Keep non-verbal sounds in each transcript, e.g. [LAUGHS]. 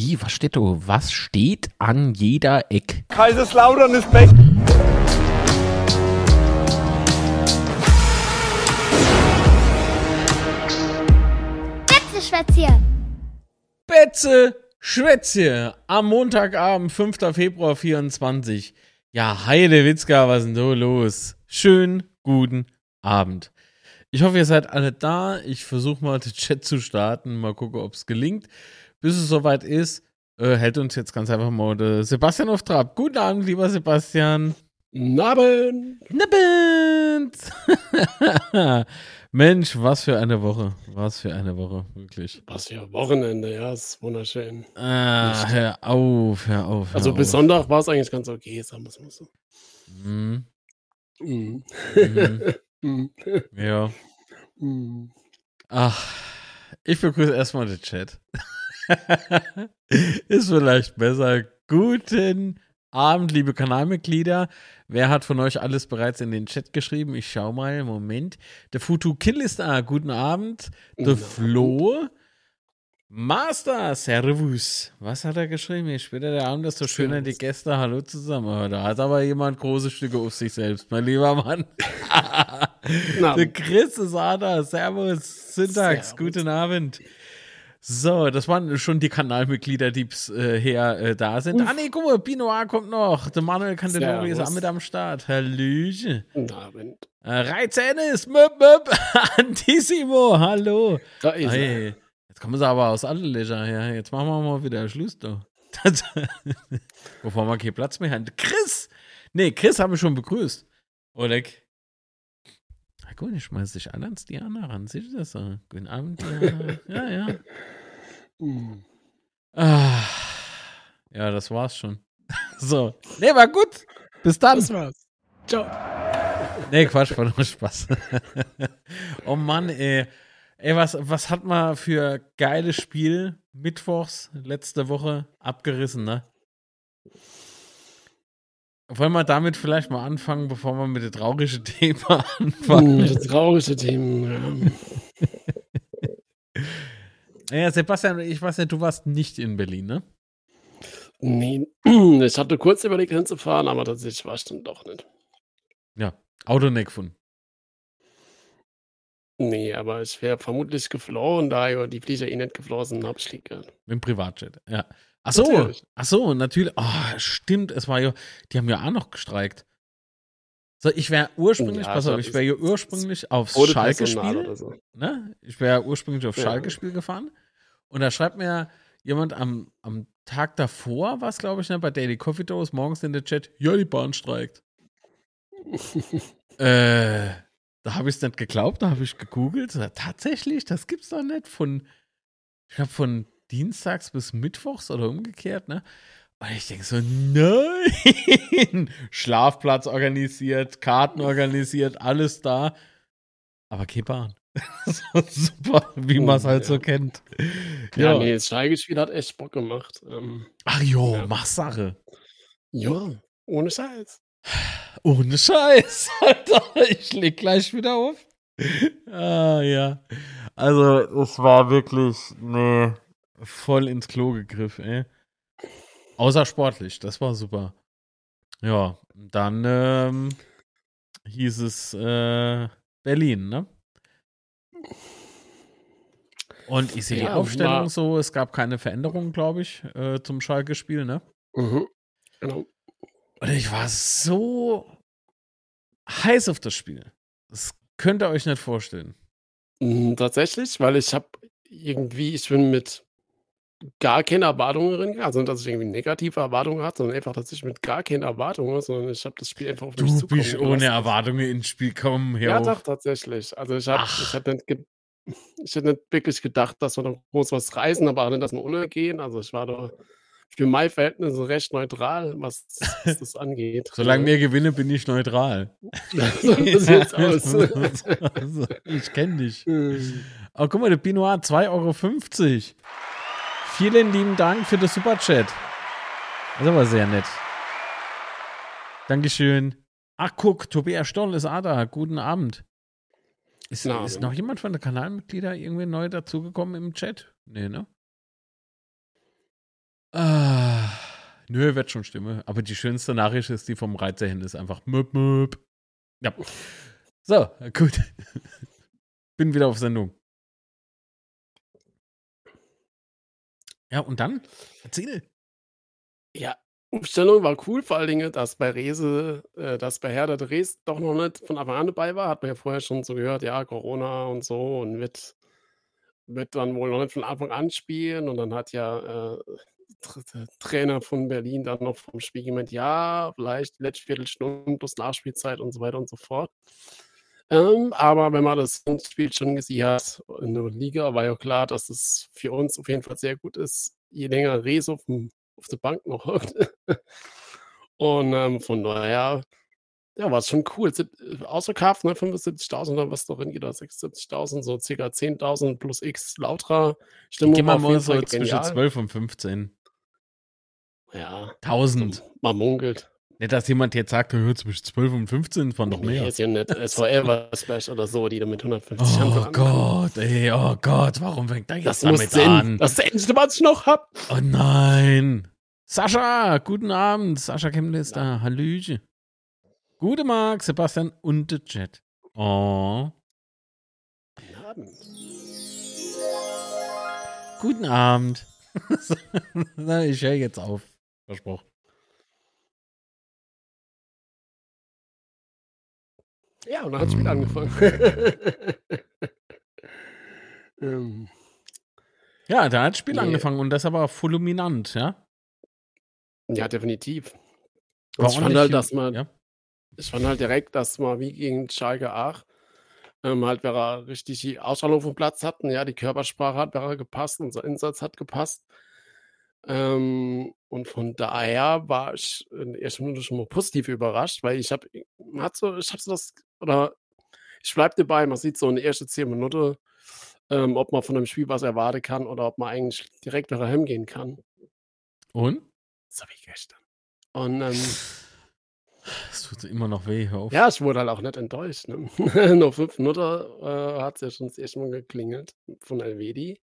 Wie, was steht da? Was steht an jeder Eck? Kaiserslautern ist Beck. Betzeschwätzchen. Betze Schwätze am Montagabend, 5. Februar 24. Ja, Heide Witzka, was ist denn da los? Schönen guten Abend. Ich hoffe, ihr seid alle da. Ich versuche mal den Chat zu starten, mal gucken, ob es gelingt. Bis es soweit ist, äh, hält uns jetzt ganz einfach mal der Sebastian auf Trab. Guten Abend, lieber Sebastian. Naben. Nippend! [LAUGHS] Mensch, was für eine Woche. Was für eine Woche, wirklich. Was für ein Wochenende, ja, ist wunderschön. Ah, hör auf, hör auf. Hör Also bis auf. Sonntag war es eigentlich ganz okay, sagen wir es mal so. Mhm. Mhm. Mhm. [LAUGHS] Mhm. Ja. Mhm. Ach, ich begrüße erstmal den Chat. [LAUGHS] Ist vielleicht besser. Guten Abend, liebe Kanalmitglieder. Wer hat von euch alles bereits in den Chat geschrieben? Ich schau mal, Moment. Der Futu Kill ist da. Guten Abend. Der. Flo. Master, Servus. Was hat er geschrieben? Je später der Abend, desto schöner die. Gäste. Hallo zusammen. Da hat aber jemand große Stücke auf sich selbst, mein lieber Mann. [LAUGHS] Der Chris ist da. Servus, Syntax, guten Abend. So, das waren schon die Kanalmitglieder, die bisher äh, da sind. Ah, nee, guck mal, Binoir kommt noch. Der Manuel Candelori ist auch mit am Start. Hallöchen. Abend. Äh, Reizennis, möp, möp. [LAUGHS] Antissimo, hallo. Da ist er. Hey, jetzt kommen sie aber aus allen Löcher. Ja, jetzt machen wir mal wieder Schluss. Das- [LAUGHS] Bevor wir keinen Platz mehr haben. Chris! Nee, Chris haben wir schon begrüßt. Oleg. Na gut, ich schmeiß dich alle ans Diana ran. Siehst du das so? Guten Abend, Diana. [LAUGHS] ja, ja. Mhm. Ah, ja, das war's schon. [LAUGHS] so. Nee, war gut. Bis dann. Das war's. Ciao. Nee, Quatsch, war nur Spaß. [LAUGHS] oh Mann, ey. Ey, was, was hat man für geiles Spiel mittwochs letzte Woche abgerissen, ne? Wollen wir damit vielleicht mal anfangen, bevor wir mit dem traurigen Thema [LAUGHS] anfangen? Mhm, Traurige Themen. Ja. Ja, Sebastian, ich weiß nicht, du warst nicht in Berlin, ne? Nee, [CLEARS THROAT] ich hatte kurz überlegt hinzufahren, aber tatsächlich war ich dann doch nicht. Ja, Auto nicht gefunden. Nee, aber ich wäre vermutlich geflogen, da die Flieger eh nicht geflogen sind, habe ich lieb gehabt. Mit dem Privatjet, ja. Ach so, Natürlich. ach so, natürlich. Oh, stimmt, es war ja, die haben ja auch noch gestreikt. So, ich wäre ursprünglich, Ja, pass ich auf, ich wäre ja ursprünglich aufs Schalke-Spiel. So. ne? Ich wäre ursprünglich auf Ja. Schalke-Spiel gefahren. Und da schreibt mir jemand am, am Tag davor, was glaube ich, ne, bei Daily Coffee Dose, morgens in der Chat, ja, die Bahn streikt. [LAUGHS] äh, da habe ich es nicht geglaubt, da habe ich gegoogelt. Tatsächlich, das gibt's doch nicht. Von, ich glaube, von Dienstags bis Mittwochs oder umgekehrt, ne? Und ich denke so, nein! [LAUGHS] Schlafplatz organisiert, Karten organisiert, alles da. Aber keine Bahn. [LAUGHS] so super, wie man es Oh, halt so ja. kennt. Ja, Ja. nee, das Schalke-Spiel hat echt Bock gemacht. Ähm, Ach jo, Ja. mach Sache. ja, ohne Scheiß. [SIGHS] Ohne Scheiß, [LAUGHS] Alter. Ich leg gleich wieder auf. Ah, ja. Also, es war wirklich, nee, voll ins Klo gegriffen, ey. Außer sportlich, das war super. Ja, dann ähm, hieß es äh, Berlin, ne? Und ich sehe die Ja, Aufstellung war- so, es gab keine Veränderungen, glaube ich, äh, zum Schalke-Spiel, ne? Mhm. Genau. Und ich war so heiß auf das Spiel. Das könnt ihr euch nicht vorstellen. Mm, Tatsächlich, weil ich habe irgendwie, ich bin mit gar keine Erwartungen also dass ich irgendwie negative Erwartungen hatte, sondern einfach tatsächlich mit gar keine Erwartungen, sondern ich habe das Spiel einfach auf mich Du bist ohne gelassen. Erwartungen ins Spiel kommen. Ja, Ja, doch, tatsächlich. Also ich habe ich hätte nicht, ich hätte nicht wirklich gedacht, dass wir noch groß was reißen, aber auch nicht, dass wir untergehen. Also ich war da für mein Verhältnis recht neutral, was, das [LAUGHS] angeht. Solange wir gewinnen, bin ich neutral. [LAUGHS] so sieht's aus. [LAUGHS] Also, ich kenne dich. Aber guck mal, der Binoir 2,50 Euro. Vielen lieben Dank für das Superchat. Das ist aber sehr nett. Dankeschön. Ach, guck, Tobias Stoll ist auch da. Guten Abend. Ist, Na, ist noch jemand von den Kanalmitgliedern irgendwie neu dazugekommen im Chat? Nee, ne? Nö, wird schon stimmen. Aber die schönste Nachricht ist die vom Reiter hin, ist einfach möp, möp. Ja. So, gut. [LAUGHS] Bin wieder auf Sendung. Ja, und dann? Erzähl. Ja, Umstellung war cool, vor allen Dingen, dass bei Rese, äh, dass bei Hertha Dresden doch noch nicht von Anfang an dabei war. Hat man ja vorher schon so gehört, ja, Corona und so und wird, wird dann wohl noch nicht von Anfang an spielen. Und dann hat ja äh, Trainer von Berlin dann noch vom Spiel gemeint, ja, vielleicht letzte Viertelstunde plus Nachspielzeit und so weiter und so fort. Ähm, aber wenn man das Spiel schon gesehen hat in der Liga, war ja klar, dass es für uns auf jeden Fall sehr gut ist, je länger Rees auf, dem, auf der Bank noch hockt. [LAUGHS] und ähm, von daher, ja, war es schon cool. Äh, Ausverkauft, ne, 75.000 oder was doch in jeder 76.000, so ca. 10.000 plus X lauter Stimmung. Gehen wir mal so zwischen 12 und 15. Ja. 1000. Man munkelt. Nicht, dass jemand jetzt sagt, hört zwischen 12 und 15 waren noch mehr. Nee, ist ja nicht SVR Splash oder so, die da mit 150 Oh Gott, ey, oh Gott, warum fängt da jetzt das damit muss an? Das ist der Ende, was ich noch hab. Oh nein. Sascha, guten Abend. Sascha Kemmler ist da. Hallöche. Gute Marc, Sebastian und der Chat. Oh. Guten Abend. Guten Abend. [LAUGHS] ich höre jetzt auf. Versprochen. Ja, und dann hat es wieder angefangen. [LAUGHS] ähm. Ja, da hat das Spiel nee. angefangen und das aber fulminant, ja? Ja, definitiv. Und ich fand halt, dass man, ja? ich fand halt direkt, dass man wie gegen Schalke 8 ähm, halt, wer er richtig die Ausstrahlung vom Platz hatten, ja, die Körpersprache hat wer gepasst, unser Einsatz hat gepasst. Ähm, und von daher war ich in der ersten Minute schon mal positiv überrascht, weil ich habe hat so, ich habe so das, oder ich bleibe dabei, man sieht so in der ersten zehn Minuten, ähm, ob man von dem Spiel was erwarten kann oder ob man eigentlich direkt nach heimgehen kann. Und? So wie gestern. Und ähm, es tut immer noch weh, hör auf. Ja, ich wurde halt auch nicht enttäuscht. Ne? [LAUGHS] Nur fünf Minuten äh, hat es ja schon das erste Mal geklingelt von Elvedi.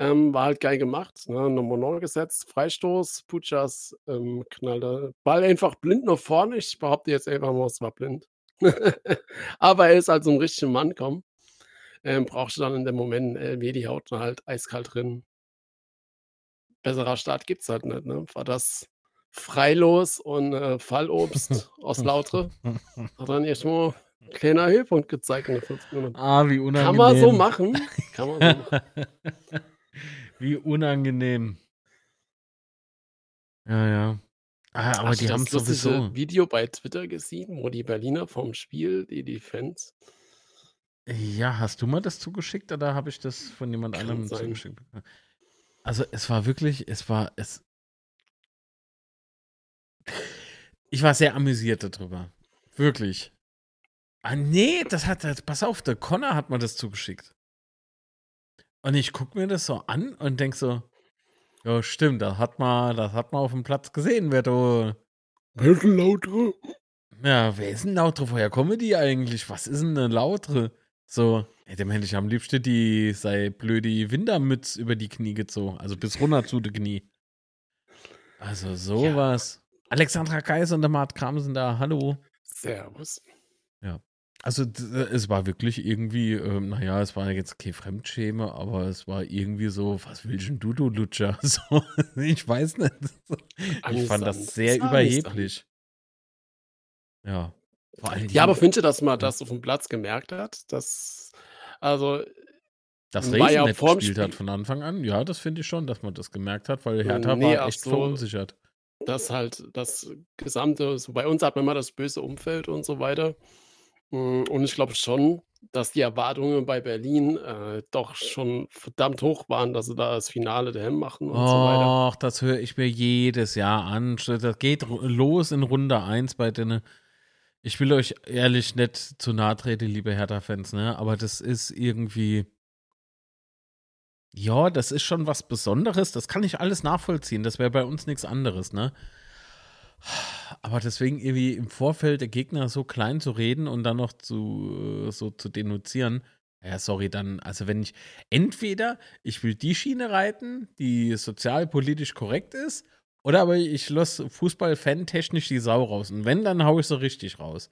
Ähm, war halt geil gemacht. Ne? Nummer 9 gesetzt, Freistoß, Puchas ähm, knallte Ball einfach blind nach vorne. Ich behaupte jetzt einfach mal, es war blind. [LAUGHS] Aber er ist halt so ein richtiger Mann, komm. Ähm, brauchst du dann in dem Moment Elvedi haut halt eiskalt drin. Besserer Start gibt es halt nicht. Ne? War das Freilos und äh, Fallobst aus [LAUGHS] Lautre. Hat dann erstmal ein kleiner Höhepunkt gezeigt in den fünf Minuten. Ah, wie unangenehm. Kann man so machen. Kann man so machen. [LAUGHS] wie unangenehm. Ja, ja. Ah, aber Hast die haben sowieso. Video bei Twitter gesehen, wo die Berliner vom Spiel, die die Fans. Ja, hast du mal das zugeschickt oder habe ich das von jemand Kann anderem sein. zugeschickt? Also es war wirklich, es war, es, [LAUGHS] ich war sehr amüsiert darüber. Wirklich. Ah, nee, das hat, pass auf, der Connor hat mir das zugeschickt. Und ich gucke mir das so an und denke so, ja, stimmt, das hat man, das hat man auf dem Platz gesehen, wer da. Wer ist ein Lautere? Ja, wer ist ein Lautere? Woher kommen die eigentlich? Was ist denn eine Lautere? So, ey, dem hätte ich am liebsten die, sei blöde Wintermütz über die Knie gezogen. Also bis runter zu den Knie. Also sowas. Ja. Alexandra Kaiser und der Mart Kram sind da. Hallo. Servus. Ja. Also es war wirklich irgendwie, ähm, naja, es war jetzt kein Fremdschäme, aber es war irgendwie so, was willst denn du, du Lutscher? [LAUGHS] So, ich weiß nicht. Ich fand das sehr überheblich. Ja. ja, aber finde dass man das auf dem Platz gemerkt hat, dass, also dass Racing ja gespielt hat von Anfang an, ja, das finde ich schon, dass man das gemerkt hat, weil Hertha nee, war echt so, verunsichert dass halt das gesamte, so bei uns hat man immer das böse Umfeld und so weiter. Hm, und ich glaube schon, dass die Erwartungen bei Berlin äh, doch schon verdammt hoch waren, dass sie da das Finale der Hemm machen und Och, so weiter. Ach, das höre ich mir jedes Jahr an. Das geht los in Runde 1 bei denen. Ich will euch ehrlich nicht zu nahe treten, liebe Hertha-Fans, ne? Aber das ist irgendwie ja, das ist schon was Besonderes. Das kann ich alles nachvollziehen. Das wäre bei uns nichts anderes, ne? Aber deswegen irgendwie im Vorfeld der Gegner so klein zu reden und dann noch zu so zu denunzieren, ja, sorry, dann, also wenn ich entweder ich will die Schiene reiten, die sozialpolitisch korrekt ist, Oder aber ich lasse Fußball-Fan technisch die Sau raus. Und wenn, dann haue ich sie richtig raus.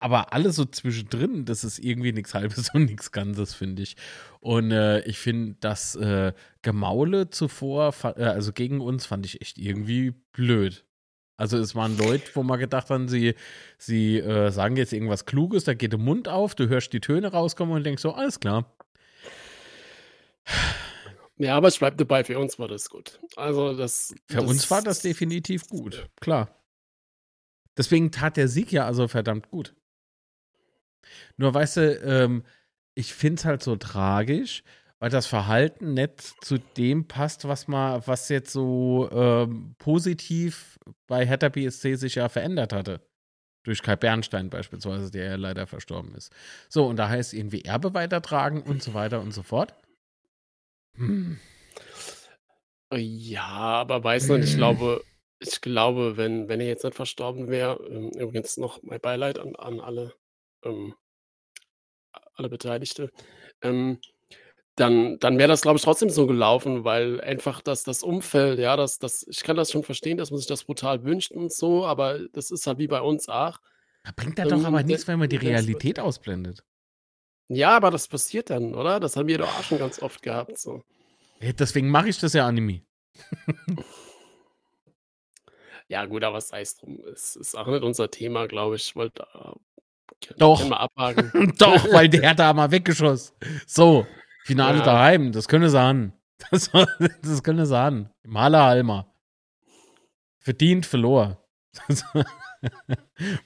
Aber alles so zwischendrin, das ist irgendwie nichts Halbes [LAUGHS] und nichts Ganzes, finde ich. Und äh, ich finde, das äh, Gemaule zuvor, äh, also gegen uns, fand ich echt irgendwie blöd. Also es waren Leute, wo man gedacht haben, sie, sie äh, sagen jetzt irgendwas Kluges, da geht der Mund auf, du hörst die Töne rauskommen und denkst so, alles klar. Ja, aber es bleibt dabei, für uns war das gut. Also das. Für das, uns war das definitiv gut, klar. Deswegen tat der Sieg ja also verdammt gut. Nur weißt du, ähm, ich finde es halt so tragisch, weil das Verhalten nicht zu dem passt, was man, was jetzt so ähm, positiv bei Hertha BSC sich ja verändert hatte. Durch Kai Bernstein beispielsweise, der ja leider verstorben ist. So, und da heißt irgendwie Erbe weitertragen und so weiter und so fort. Hm. Ja, aber weiß nicht, ich glaube, ich glaube, wenn, wenn er jetzt nicht verstorben wäre, ähm, übrigens noch mein Beileid an, an alle, ähm, alle Beteiligte, ähm, dann, dann wäre das, glaube ich, trotzdem so gelaufen, weil einfach das, das Umfeld, ja, das, das, ich kann das schon verstehen, dass man sich das brutal wünscht und so, aber das ist halt wie bei uns auch. Da bringt er doch ähm, aber nichts, wenn man die Realität ausblendet. Ja, aber das passiert dann, oder? Das haben wir doch auch schon ganz oft gehabt. So. Deswegen mache ich das ja Anime. ja, gut, aber sei es drum. Es ist auch nicht unser Thema, glaube ich. Wollte äh, Doch. [LAUGHS] Doch, weil der [LAUGHS] da mal weggeschossen. So, Finale ja. daheim, das könne sagen. [LAUGHS] Das, das könne sagen. Maler Alma. Verdient, verlor. [LAUGHS]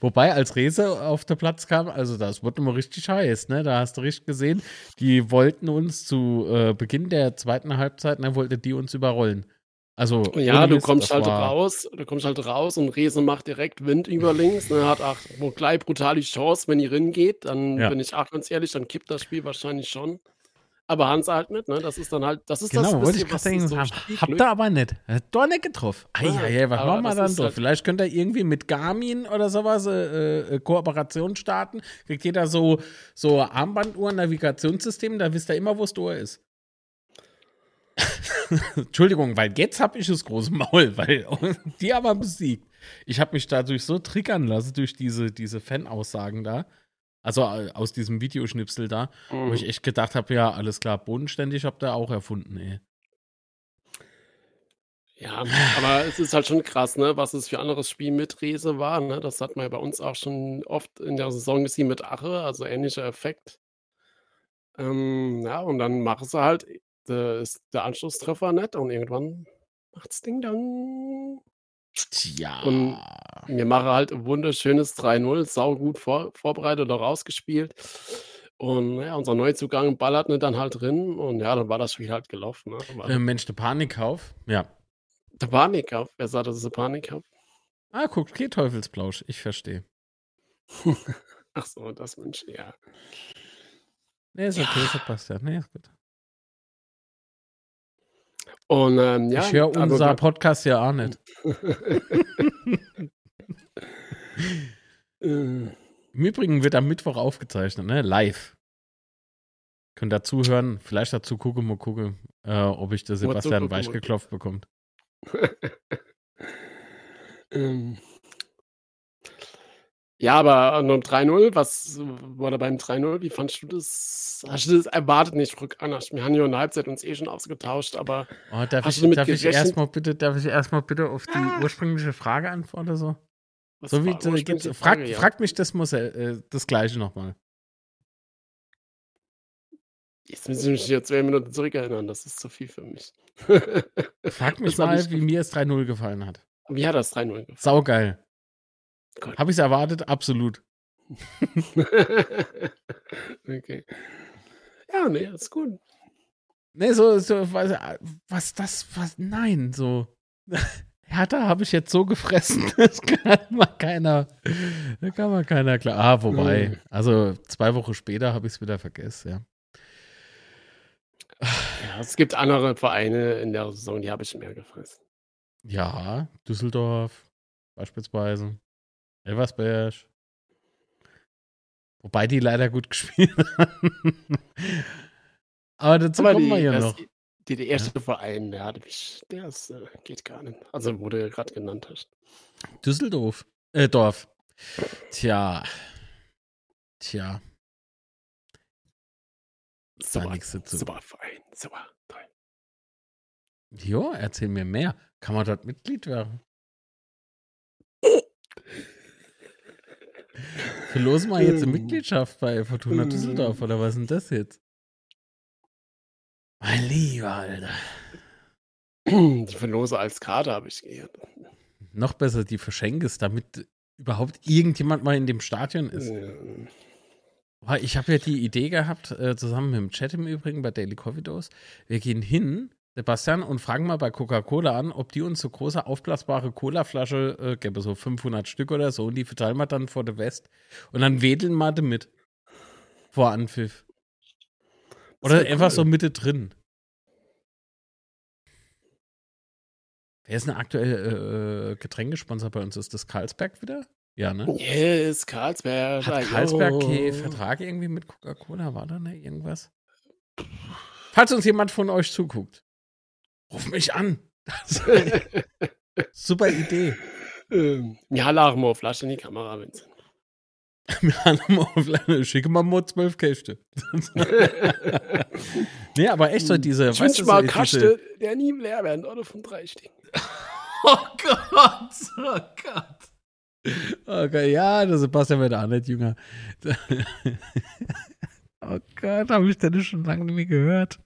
Wobei, als Rese auf der Platz kam, also das wurde immer richtig heiß, ne? Da hast du richtig gesehen, die wollten uns zu äh, Beginn der zweiten Halbzeit, dann ne, wollten die uns überrollen. Also, ja, du kommst halt raus, du kommst halt raus und Rese macht direkt Wind über links, ne, hat auch gleich brutal die Chance, wenn die rein geht, dann ja. bin ich auch ganz ehrlich, dann kippt das Spiel wahrscheinlich schon. Aber Hans halt nicht, ne? Das ist dann halt, das ist genau, das wollte ich gerade sagen, so habt ihr aber nicht. Doch nicht getroffen. Ah, ja, ja, was machen wir dann doch? Halt Vielleicht könnt ihr irgendwie mit Garmin oder sowas äh, äh, Kooperation starten. Kriegt jeder so, so Armbanduhren, Navigationssystem, da wisst ihr immer, wo das Tor ist. [LAUGHS] Entschuldigung, weil jetzt habe ich das große Maul, [LAUGHS] weil die aber besiegt. Ich habe mich dadurch so triggern lassen durch diese, diese Fan-Aussagen da. Also äh, aus diesem Videoschnipsel da, mhm. wo ich mhm. echt gedacht habe, ja, alles klar, bodenständig habt ihr auch erfunden, ey. Ja, aber es ist halt schon krass, ne, was es für anderes Spiel mit Rese war, ne? Das hat man ja bei uns auch schon oft in der Saison gesehen mit Ache, also ähnlicher Effekt. Ähm, ja, und dann machen sie halt, der, ist der Anschlusstreffer nett und irgendwann macht's Ding dann. Tja. Und wir machen halt ein wunderschönes 3-0, saugut vor, vorbereitet oder rausgespielt. Und ja, unser Neuzugang ballert ne, dann halt drin und ja, dann war das Spiel halt gelaufen. Ne? Äh, Mensch, der Panikkauf, ja. Der Panikkauf, wer sagt, das ist ein Panikkauf? Ah, guck, geht Teufelsplausch, ich verstehe. [LAUGHS] Ach so, das Mensch, ja. Nee, ist okay, ja. Sebastian, nee, ist gut. Und ähm, ja. Ich höre also unser Podcast ja auch nicht. [LAUGHS] Im Übrigen wird am Mittwoch aufgezeichnet, ne? Live. Könnt dazu hören, vielleicht dazu gucken, mal gucken, äh, ob ich der Sebastian weich geklopft bekommt. [LAUGHS] ähm, ja, aber nur 3-0, was war da beim 3-0? Wie fandest du das? Hast du das erwartet? Nicht, ich rück an. Wir haben ja in der Halbzeit uns eh schon ausgetauscht, aber. Oh, darf hast ich, du darf ich erstmal bitte, darf ich erstmal bitte auf die ah. ursprüngliche Frage antworten? So, was so wie jetzt, frag, Frage, ja. fragt mich das muss äh, das gleiche nochmal. Jetzt müssen wir mich hier zwei Minuten zurückerinnern, das ist zu viel für mich. Frag [LAUGHS] mich mal, wie mir es 3-0 gefallen hat. Wie hat das 3-0 gefallen? Saugeil. Habe ich es erwartet? Absolut. [LAUGHS] okay. Ja, nee, ist gut. Nee, so, so was, was das, was, nein, so. [LAUGHS] Hertha habe ich jetzt so gefressen, [LAUGHS] das kann mal keiner, da kann man keiner klar. Ah, wobei, mhm. also zwei Wochen später habe ich es wieder vergessen, ja. Ja, es gibt andere Vereine in der Saison, die habe ich mehr gefressen. Ja, Düsseldorf beispielsweise. Elversberg. Wobei die leider gut [LAUGHS] gespielt haben. Aber dazu Aber kommen wir ja noch. Der, der erste Verein, der hatte mich, der ist, äh, geht gar nicht. Also, wo du ja gerade genannt hast. Düsseldorf. Äh, Dorf. Tja. Tja. Super, super Verein, super, toll. Jo, erzähl mir mehr. Kann man dort Mitglied werden? [LAUGHS] Verlosen wir jetzt eine Ähm. Mitgliedschaft bei Fortuna Düsseldorf oder was ist denn das jetzt? Mein Lieber, Alter. Die verlose als Karte, habe ich gehört. Noch besser, die verschenkest, damit überhaupt irgendjemand mal in dem Stadion ist. Boah, Ich habe ja die Idee gehabt, äh, zusammen mit dem Chat im Übrigen bei Daily Coffee Dose. Wir gehen hin, Sebastian, und fragen mal bei Coca-Cola an, ob die uns so große aufblasbare Cola-Flasche äh, gäbe, so 500 Stück oder so, und die verteilen wir dann vor der West. Und dann wedeln wir damit. Vor Anpfiff. Oder einfach so cool. Mitte drin. Wer ist denn aktuell äh, Getränkesponsor bei uns? Ist das Carlsberg wieder? Ja, ne? Yes, Karlsberg. Hat jo. keinen Vertrag irgendwie mit Coca-Cola? War da ne irgendwas? Falls uns jemand von euch zuguckt, ruf mich an. [LAUGHS] Super Idee. Ähm, Ja, auf Flasche in die Kamera, Vincent. [LAUGHS] Schicke mal mal zwölf Käste. [LAUGHS] nee, aber echt so diese, Ich wünsche mal so Kaste, der nie leer werden oder von drei Stück. Oh Gott, oh Gott. Okay, ja, der Sebastian wird auch nicht jünger. oh Gott, habe ich denn schon lange nicht mehr gehört.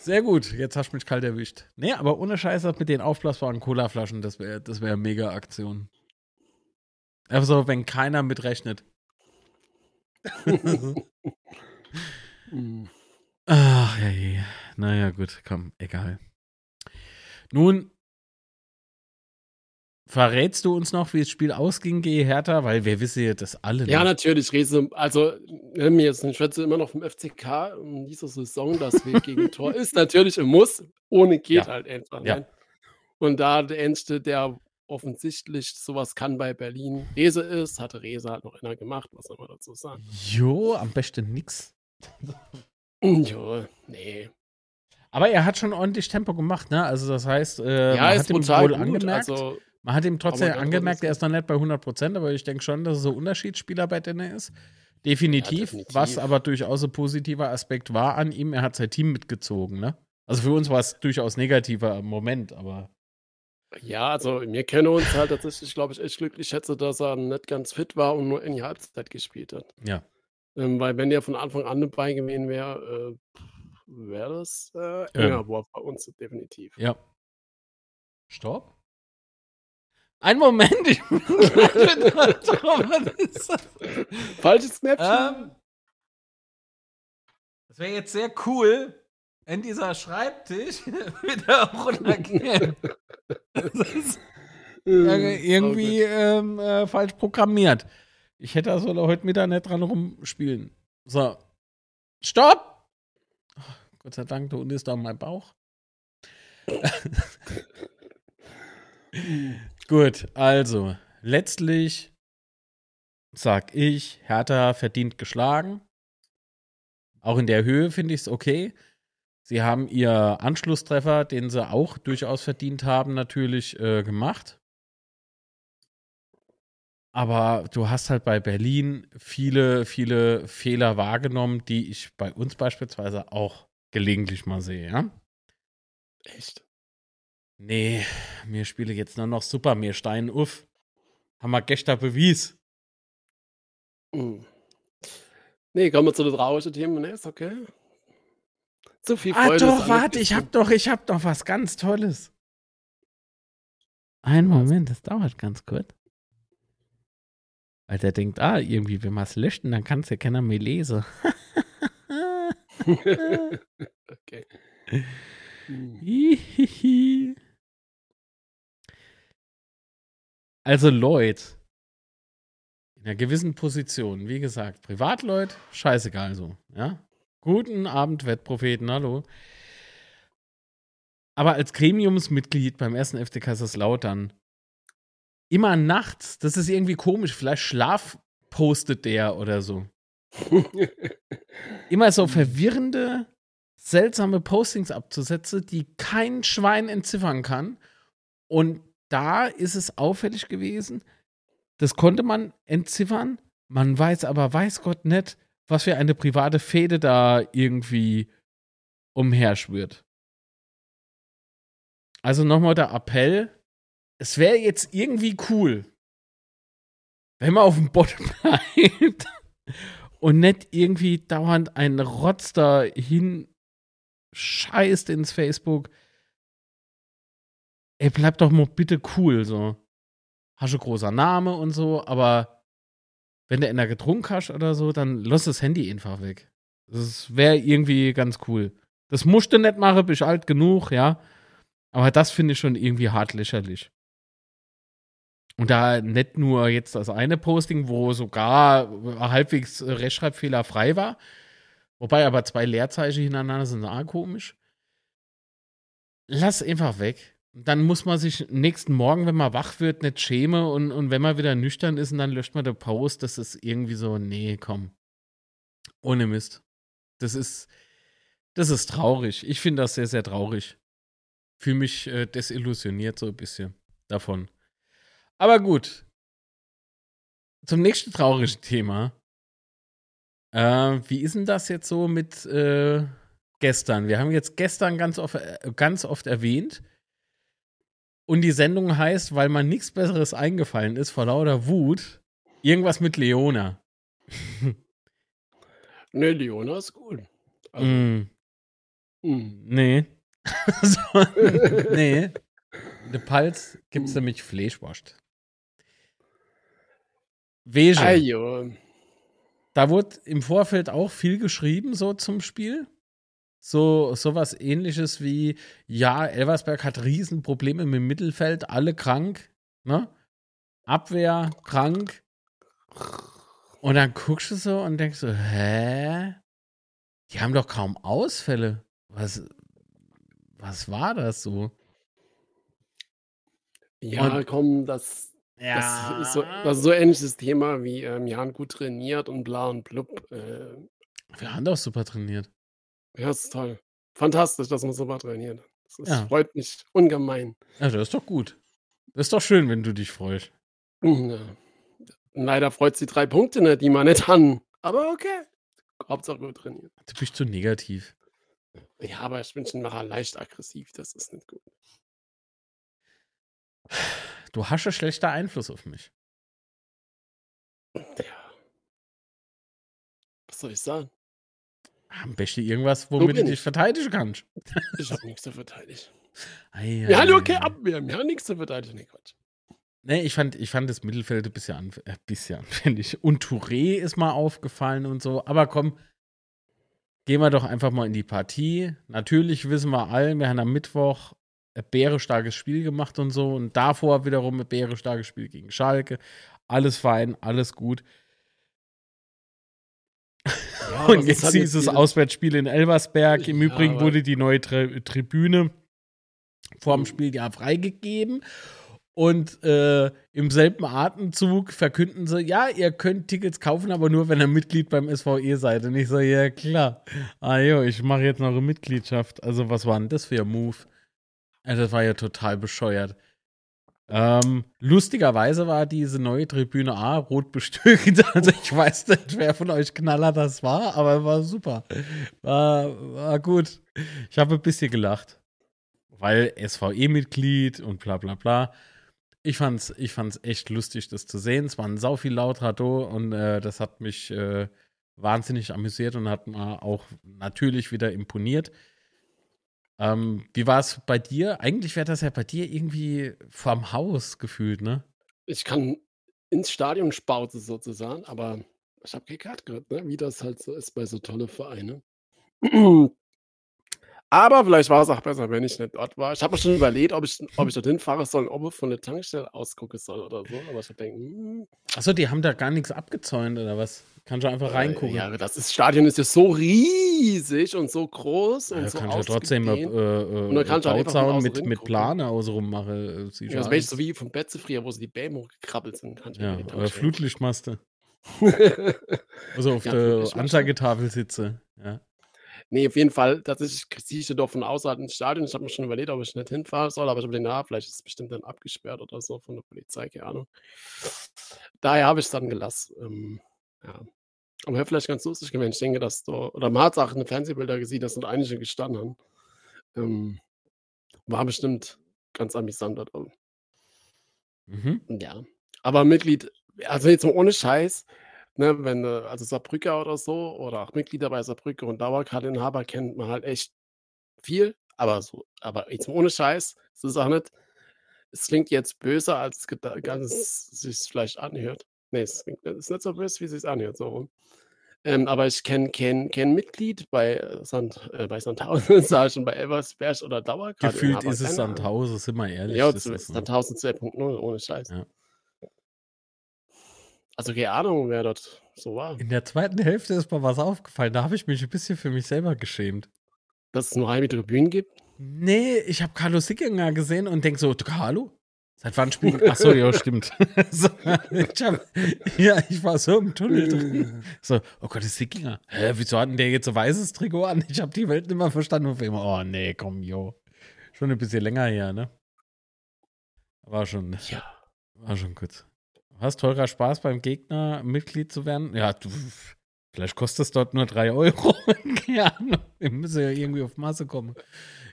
Sehr gut, jetzt hast du mich kalt erwischt. Nee, aber ohne Scheiß mit den aufblasbaren Colaflaschen, das wäre das wär mega Aktion. Also, wenn keiner mitrechnet. [LAUGHS] Ach, ja, je. Naja, gut, komm, egal. Nun, verrätst du uns noch, wie das Spiel ausging, G. Hertha? Weil wir wissen ja das alle. Ja, nicht. natürlich, Riese. Also, ne, mir ist ein Schwätze immer noch vom FCK in dieser Saison, das Weg [LAUGHS] gegen Tor ist natürlich ein Muss. Ohne geht Ja. halt einfach. Ja. Und da der Einzige, der offensichtlich sowas kann bei Berlin, Rese ist, hatte Rese halt noch einer gemacht, was soll man dazu sagen? Jo, am besten nix. [LAUGHS] Jo, nee. Aber er hat schon ordentlich Tempo gemacht, ne? Also, das heißt, äh, ja, man ist hat ihm brutal wohl gut. angemerkt. Also, man hat ihm trotzdem angemerkt, er ist noch nicht bei 100 Prozent, aber ich denke schon, dass er so Unterschiedsspieler bei denen ist. Definitiv, definitiv. Was aber durchaus ein positiver Aspekt war an ihm, er hat sein Team mitgezogen, ne? Also für uns war es durchaus negativer Moment, aber ja, also wir kennen uns halt tatsächlich, glaube ich, echt glücklich schätze, dass er nicht ganz fit war und nur in die Halbzeit gespielt hat. ja. Ähm, weil wenn der von Anfang an dabei gewesen wäre, äh, wäre das äh, enger Wurf bei uns definitiv. Ja. Stopp. Ein Moment, ich bin gleich? Falsches Snapchat. Ähm, das wäre jetzt sehr cool, wenn dieser Schreibtisch [LAUGHS] wieder runtergeht. Das ist Ähm, irgendwie ähm, äh, falsch programmiert. Ich hätte also heute Mittag nicht dran rumspielen. So. Stopp! Ach, Gott sei Dank, da unten ist doch mein Bauch. [LAUGHS] [LAUGHS] Gut, also, letztlich sag ich, Hertha verdient geschlagen. Auch in der Höhe finde ich es okay. Sie haben ihr Anschlusstreffer, den sie auch durchaus verdient haben, natürlich äh, gemacht. Aber du hast halt bei Berlin viele, viele Fehler wahrgenommen, die ich bei uns beispielsweise auch gelegentlich mal sehe, ja? Echt? Nee, mir spiele jetzt nur noch super, mir Stein uff. Haben wir gestern Bewies. Hm. Nee, kommen wir zu den traurigen Themen. Ne, ist okay. Zu viel Ah, Freude. ist doch, warte, ich hab doch, ich hab doch was ganz Tolles. Einen Moment, das dauert ganz kurz. Weil der denkt, ah, irgendwie, wenn wir es löschen, dann kann es ja keiner mehr lesen. [LAUGHS] [LAUGHS] okay. Hihihi. Also Lloyd in einer gewissen Position, wie gesagt, Privatleut, scheißegal so, ja. Guten Abend, Wettpropheten, hallo. Aber als Gremiumsmitglied beim ersten FC Kaiserslautern immer nachts, das ist irgendwie komisch, vielleicht schlafpostet der oder so. [LAUGHS] Immer so verwirrende seltsame Postings abzusetzen, die kein Schwein entziffern kann. Und da ist es auffällig gewesen, das konnte man entziffern. Man weiß aber, weiß Gott nicht, was für eine private Fehde da irgendwie umherschwirrt. Also nochmal der Appell. Es wäre jetzt irgendwie cool, wenn man auf dem Bottom [LAUGHS] bleibt und nicht irgendwie dauernd ein Rotz da hin scheißt ins Facebook. Ey, bleib doch mal bitte cool, so. Hast du großer Name und so, aber wenn du in der getrunken hast oder so, dann lass das Handy einfach weg. Das wäre irgendwie ganz cool. Das musst du nicht machen, bist alt genug, ja. Aber das finde ich schon irgendwie hart lächerlich. Und da nicht nur jetzt das eine Posting, wo sogar halbwegs rechtschreibfehlerfrei war, wobei aber zwei Leerzeichen hintereinander sind auch komisch. Lass einfach weg. Dann muss man sich nächsten Morgen, wenn man wach wird, nicht schämen und, und wenn man wieder nüchtern ist und dann löscht man den Post, das ist irgendwie so, nee, komm. Ohne Mist. Das ist, das ist traurig. Ich finde das sehr, sehr traurig. Fühle mich äh, desillusioniert so ein bisschen davon. Aber gut. Zum nächsten traurigen Thema. Äh, wie ist denn das jetzt so mit äh, gestern? Wir haben jetzt gestern ganz oft, äh, ganz oft erwähnt. Und die Sendung heißt, weil man nichts Besseres eingefallen ist, vor lauter Wut, irgendwas mit Leona. [LAUGHS] ne, Leona ist gut. Also, mm. Mm. Nee. [LAUGHS] so, [LAUGHS] nee. De Pals gibt es mm. nämlich Fleischwurst. Wege. Da wurde im Vorfeld auch viel geschrieben, so zum Spiel. So sowas ähnliches wie, ja, Elversberg hat Riesenprobleme mit dem Mittelfeld, alle krank, ne? Abwehr krank. Und dann guckst du so und denkst so, hä? Die haben doch kaum Ausfälle. Was, was war das so? Ja, und, komm, das, ja. das, ist so, das ist so ähnliches Thema wie ähm, Jan gut trainiert und bla und blub. Äh. Wir haben doch super trainiert. Ja, ist toll. Fantastisch, dass man so was trainiert. Das ist, ja. freut mich ungemein. Ja, das ist doch gut. Das ist doch schön, wenn du dich freust. Ja. Leider freut sie drei Punkte nicht, die man nicht haben. Aber okay. Hauptsache gut trainiert. Du bist zu negativ. Ja, aber ich bin schon nachher leicht aggressiv. Das ist nicht gut. Du hast einen schlechter Einfluss auf mich. Ja. Was soll ich sagen? Am besten irgendwas, womit du dich verteidigen kannst. Ich habe nichts zu verteidigen. [LAUGHS] Wir haben okay Abwehr, wir haben nichts zu verteidigen. Nee, Quatsch. Nee, ich fand, ich fand das Mittelfeld ein bisschen, anf äh, bisschen anfällig. Und Touré ist mal aufgefallen und so. Aber komm, gehen wir doch einfach mal in die Partie. Natürlich wissen wir alle, wir haben am Mittwoch ein bärenstarkes Spiel gemacht und so. Und davor wiederum ein bärenstarkes Spiel gegen Schalke. Alles fein, alles gut. Ja, und jetzt dieses Auswärtsspiel in Elversberg. Im ja, Übrigen wurde die neue Tri Tribüne vor dem Spiel ja freigegeben. Und äh, im selben Atemzug verkünden sie, ja, ihr könnt Tickets kaufen, aber nur, wenn ihr Mitglied beim SVE seid. Und ich so, ja klar. Ah jo, ich mache jetzt noch eine Mitgliedschaft. Also was war denn das für ein Move? Also, das war ja total bescheuert. Ähm, lustigerweise war diese neue Tribüne A rot bestückt. [LAUGHS] Also ich weiß nicht, wer von euch Knaller das war, aber war super. War, war gut. Ich habe ein bisschen gelacht. Weil SVE-Mitglied und bla bla bla. Ich fand's, ich fand's echt lustig, das zu sehen. Es waren sau viel Lautrado und äh, das hat mich äh, wahnsinnig amüsiert und hat mir auch natürlich wieder imponiert. Ähm, wie war es bei dir? Eigentlich wäre das ja bei dir irgendwie vorm Haus gefühlt, ne? Ich kann ins Stadion spauzen sozusagen, aber ich habe keine Karte gehört, ne? wie das halt so ist bei so tolle Vereinen. Aber vielleicht war es auch besser, wenn ich nicht dort war. Ich habe mir schon überlegt, ob ich, ob ich dorthin fahren soll, ob ich von der Tankstelle ausgucken soll oder so. Aber ich habe gedacht, hm. Achso, die haben da gar nichts abgezäunt oder was? Kannst du einfach reingucken. Ja, das ist, Stadion ist ja so riesig und so groß und ja, so kannst du trotzdem äh, äh, und dann kannst du Bauzaun mit, mit Plane außenrum machen. Äh, ja, das wäre so wie vom Betze früher, wo sie die Bäume hochgekrabbelt sind. ja, oder Flutlichtmaste. [LAUGHS] also auf ja, der Anzeigetafel sitze. Ja. Ne, auf jeden Fall, tatsächlich ziehe ich doch von außerhalb ins Stadion. Ich habe mir schon überlegt, ob ich nicht hinfahren soll, aber ich habe gedacht: „Na, vielleicht ist es bestimmt dann abgesperrt oder so von der Polizei, keine Ahnung.“ Daher habe ich's dann gelassen. Ähm, ja. Aber wäre vielleicht ganz lustig gewesen. Ich denke, dass da oder man hat's auch in den Fernsehbilder gesehen, dass dort einige gestanden haben. Ähm, war bestimmt ganz amüsant dort oben. Mhm. Ja. Aber Mitglied also jetzt mal ohne Scheiß, ne, wenn also Saarbrücker oder so oder auch Mitglieder bei Saarbrücker und Dauerkarteninhaber kennt man halt echt viel, aber so aber jetzt ohne Scheiß, es ist auch nicht es klingt jetzt böser, als es ganz sich's vielleicht anhört. Ne, es klingt ist nicht so böse, wie sich's anhört, so rum. Ähm, aber ich kenne kein kein Mitglied bei, äh, Sand äh, bei Sandhausen, [LAUGHS] sage ich schon, bei Elversberg oder Gefühlt Dauerkarteninhaber, ist es. Sandhausen, sind wir ehrlich. Ja, Das zu ist so. Sandhausen 2.0, ohne Scheiß. Ja. Also, keine Ahnung, wer dort so war. In der zweiten Hälfte ist mir was aufgefallen, da habe ich mich 'n bisschen für mich selber geschämt. Dass es nur halbe Tribünen gibt? Ne, ich habe Carlo Sickinger gesehen und denke so: „D Carlo? Seit wann spielt“ ach so, ja, stimmt. [LAUGHS] So, ich habe ja, ich war so im Tunnel drin. [LAUGHS] So: „Oh Gott, ist Sickinger. Hä, wieso hat 'n der jetzt so weißes Trikot an?“ Ich habe die Welt nicht mehr verstanden auf einmal. Oh ne, komm, jo. Schon 'n bisschen länger her, ne? War schon Ja. war schon gut. Was, teurer Spaß beim Gegner Mitglied zu werden? Ja, du vielleicht kostet es dort nur 3 €. [LAUGHS] Keine Ahnung. Wir müssen ja irgendwie auf Masse kommen.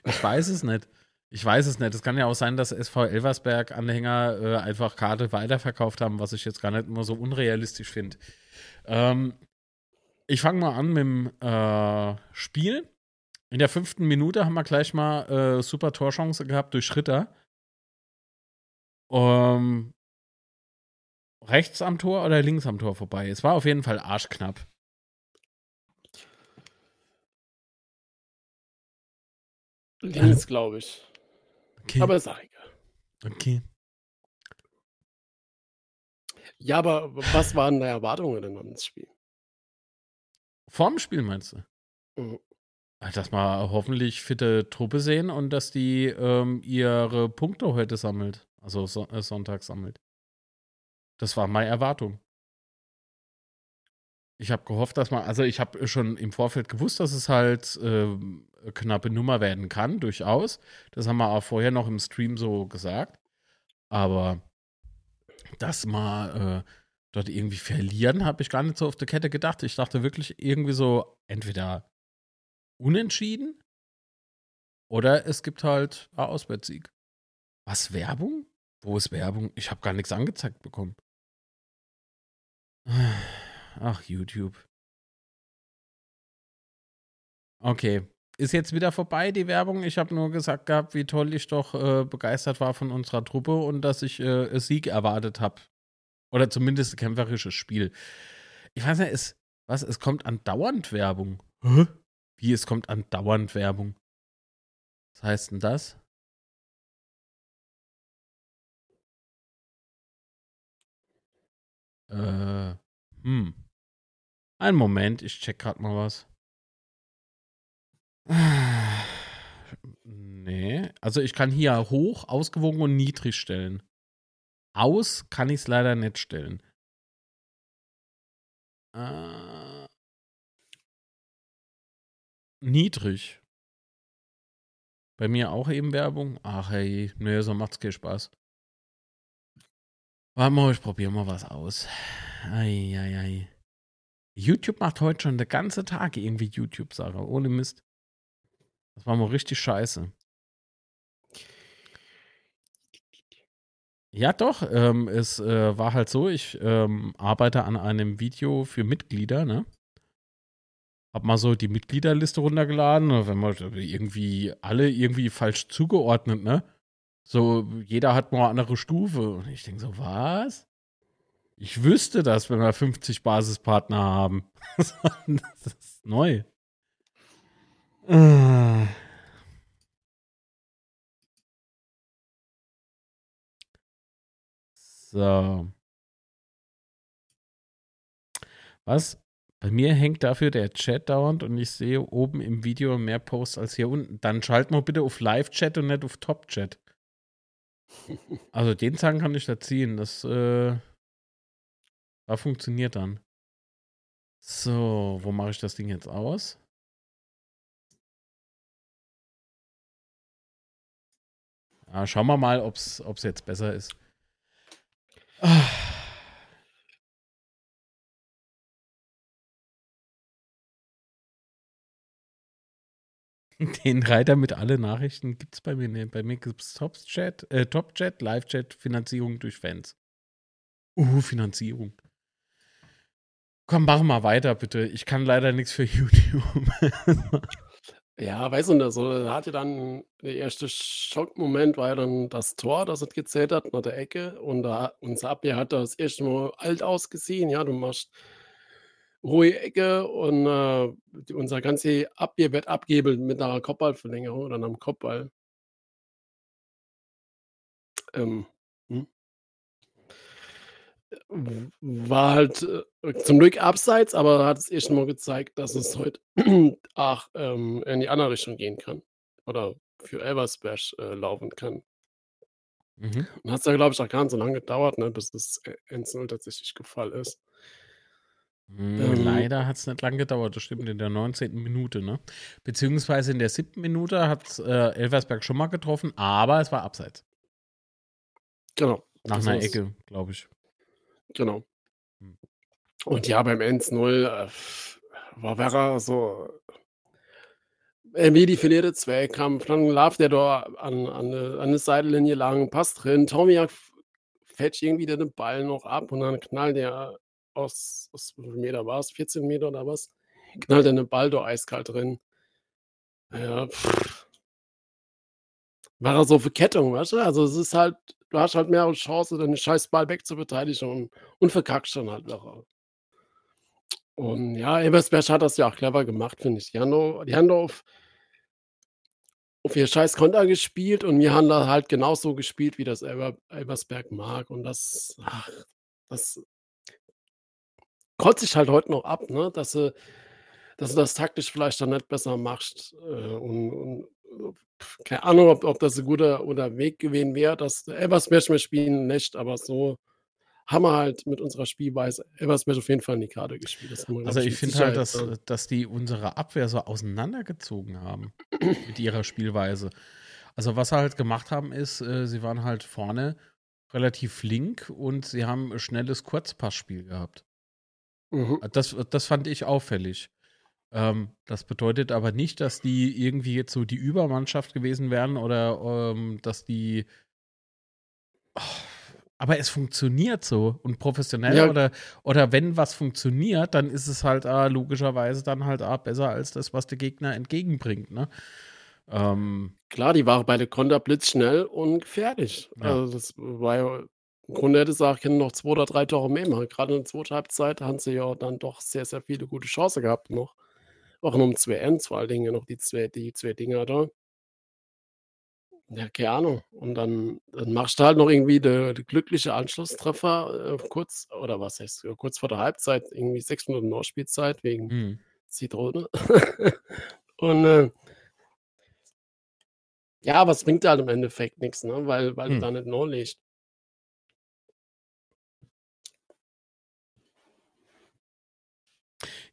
Ich weiß es nicht. Ich weiß es nicht. Es kann ja auch sein, dass SV Elversberg-Anhänger, äh, einfach Karte weiterverkauft haben, was ich jetzt gar nicht immer so unrealistisch finde. Ähm, ich fange mal an mit'm, äh, Spiel. In der 5. Minute haben wir gleich mal, äh, super Torchance gehabt durch Ritter. Ähm rechts am Tor oder links am Tor vorbei? Es war auf jeden Fall arschknapp. Links, glaube ich. Okay. Aber ist auch egal. Okay. Ja, aber was waren deine Erwartungen denn ans Spiel? Vorm Spiel meinst du? Mhm. Dass wir hoffentlich fitte Truppe sehen und dass die, ähm, ihre Punkte heute sammelt, also so äh, Sonntag sammelt. Das war meine Erwartung. Ich habe gehofft, dass man also, ich habe schon im Vorfeld gewusst, dass es halt, ähm, knappe Nummer werden kann, durchaus. Das haben wir auch vorher noch im Stream so gesagt. Aber dass wir, äh, dort irgendwie verlieren, habe ich gar nicht so auf der Kette gedacht. Ich dachte wirklich irgendwie so, entweder unentschieden oder es gibt halt a Auswärtssieg. Was, Werbung? Wo ist Werbung? Ich habe gar nix angezeigt bekommen. Ach, YouTube. Okay. Ist jetzt wieder vorbei, die Werbung. Ich habe nur gesagt gehabt, wie toll ich doch, äh, begeistert war von unserer Truppe und dass ich, äh, Sieg erwartet habe. Oder zumindest kämpferisches Spiel. Ich weiß nicht, es was, es kommt andauernd Werbung. Hä? Wie, es kommt andauernd Werbung? Was heißt denn das? Äh, hm. Einen Moment, ich check grad mal was. [SIGHS] Ne, also ich kann hier hoch, ausgewogen und niedrig stellen. Aus kann ich's leider nicht stellen. Äh niedrig. Bei mir auch eben Werbung? Ach hey, ne, so macht's keinen Spaß. Warte mal, ich probiere mal was aus. Ei, ei, ei. YouTube macht heute schon den ganzen Tag irgendwie YouTube-Sache, ohne Mist. Das war mal richtig scheiße. Ja, doch, ähm, es, äh, war halt so, ich, ähm, arbeite an einem Video für Mitglieder, ne? Habe mal so die Mitgliederliste runtergeladen, wenn man irgendwie alle irgendwie falsch zugeordnet, ne? So, jeder hat mal 'ne andere Stufe. Und ich denke so: „Was? Ich wüsste das, wenn wir 50 Basispartner haben.“ [LAUGHS] Das ist neu. So. Was? Bei mir hängt dafür der Chat dauernd und ich sehe oben im Video mehr Posts als hier unten. Dann schalt mal bitte auf Live-Chat und nicht auf Top-Chat. Also den Zahn kann ich da ziehen. Das, äh, da funktioniert dann. So, wo mache ich das Ding jetzt aus? Ah, schauen wir mal, ob es jetzt besser ist. Ah. [LAUGHS] Den Reiter mit alle Nachrichten gibt es bei mir nicht. Bei mir gibt es Top-Chat, äh, Top -Chat, Live-Chat, Finanzierung durch Fans. Uh, Finanzierung. Komm, mach mal weiter, bitte. Ich kann leider nichts für [LAUGHS] YouTube. ja, weißt du, so, da hatte dann der erste Schockmoment, war ja dann das Tor, das es gezählt hat, nach der Ecke. Und da, unser Abwehr hat das erste Mal alt ausgesehen. Ja, du machst hohe Ecke und äh, unser ganze Abwehr wird abgehebelt mit einer Kopfballverlängerung oder einem Kopfball. Ähm, hm? War halt äh, zum Glück abseits, aber hat es eh schon mal gezeigt, dass es heute [CLEARS THROAT] auch ähm, in die andere Richtung gehen kann. Oder für Elversberg äh, laufen kann. Mhm. Und hat es ja, glaube ich, auch gar nicht so lange gedauert, ne, bis das 1-0 tatsächlich gefallen ist. Hm, ähm, leider hat es nicht lange gedauert, das stimmt, in der 19. Minute, ne? Beziehungsweise in der 7. Minute hat äh, Elversberg schon mal getroffen, aber es war abseits. Genau. Nach einer Ecke, glaube ich. Genau. Hm. Und ja, beim 1-0 äh, war Werra so. Emili verliert den Zweikampf, dann läuft der da an, an, an eine Seitenlinie lang, passt drin. Tomiak fällt irgendwie den Ball noch ab und dann knallt der aus, aus wie viel Meter war es? 14 Meter oder was? Knallt er Ball da eiskalt drin. Ja, pff. War er so Verkettung, weißt du? Also es ist halt, du hast halt mehrere Chancen, den scheiß Ball wegzubeteiligen und, und verkackst dann halt noch. Und ja, Ebersberg hat das ja auch clever gemacht, finde ich. Die haben, da, die haben da auf, auf ihr scheiß Konter gespielt und wir haben da halt genauso gespielt, wie das Elber, Elbersberg mag. Und das, ach, das kotze ich halt heute noch ab, ne, dass du dass du das taktisch vielleicht dann nicht besser machst. Äh, und, und keine Ahnung, ob, ob das ein guter oder Weg gewesen wäre, dass Elversmash mehr spielen nicht, aber so haben wir halt mit unserer Spielweise Elversmash auf jeden Fall in die Karte gespielt. also ich finde halt, dass, dass die unsere Abwehr so auseinandergezogen haben [CLEARS THROAT] mit ihrer Spielweise. Also was sie halt gemacht haben, ist, äh, sie waren halt vorne relativ flink und sie haben ein schnelles Kurzpassspiel gehabt. Mhm. Das, das fand ich auffällig. Ähm, das bedeutet aber nicht, dass die irgendwie jetzt so die Übermannschaft gewesen wären oder ähm, dass die. Oh, aber es funktioniert so und professionell ja. oder, oder wenn was funktioniert, dann ist es halt äh, logischerweise dann halt auch besser als das, was der Gegner entgegenbringt. Ne? Ähm, Klar, die waren beide Konter blitzschnell und fertig. Ja. Also das war ja im Grunde hätte ich können, noch zwei oder drei Tore mehr machen. Gerade in der zweiten Halbzeit haben sie ja dann doch sehr, sehr viele gute Chancen gehabt noch. Auch um 2N, vor allen Dingen noch die zwei, die zwei Dinger da. Ja, keine Ahnung. Und dann, dann machst du halt noch irgendwie den glückliche Anschlusstreffer äh, kurz, oder was heißt, kurz vor der Halbzeit, irgendwie sechs Minuten Nachspielzeit wegen mhm. Zitrone. [LAUGHS] Und äh, ja, was bringt halt im Endeffekt nichts, ne? weil, weil mhm. du da nicht noch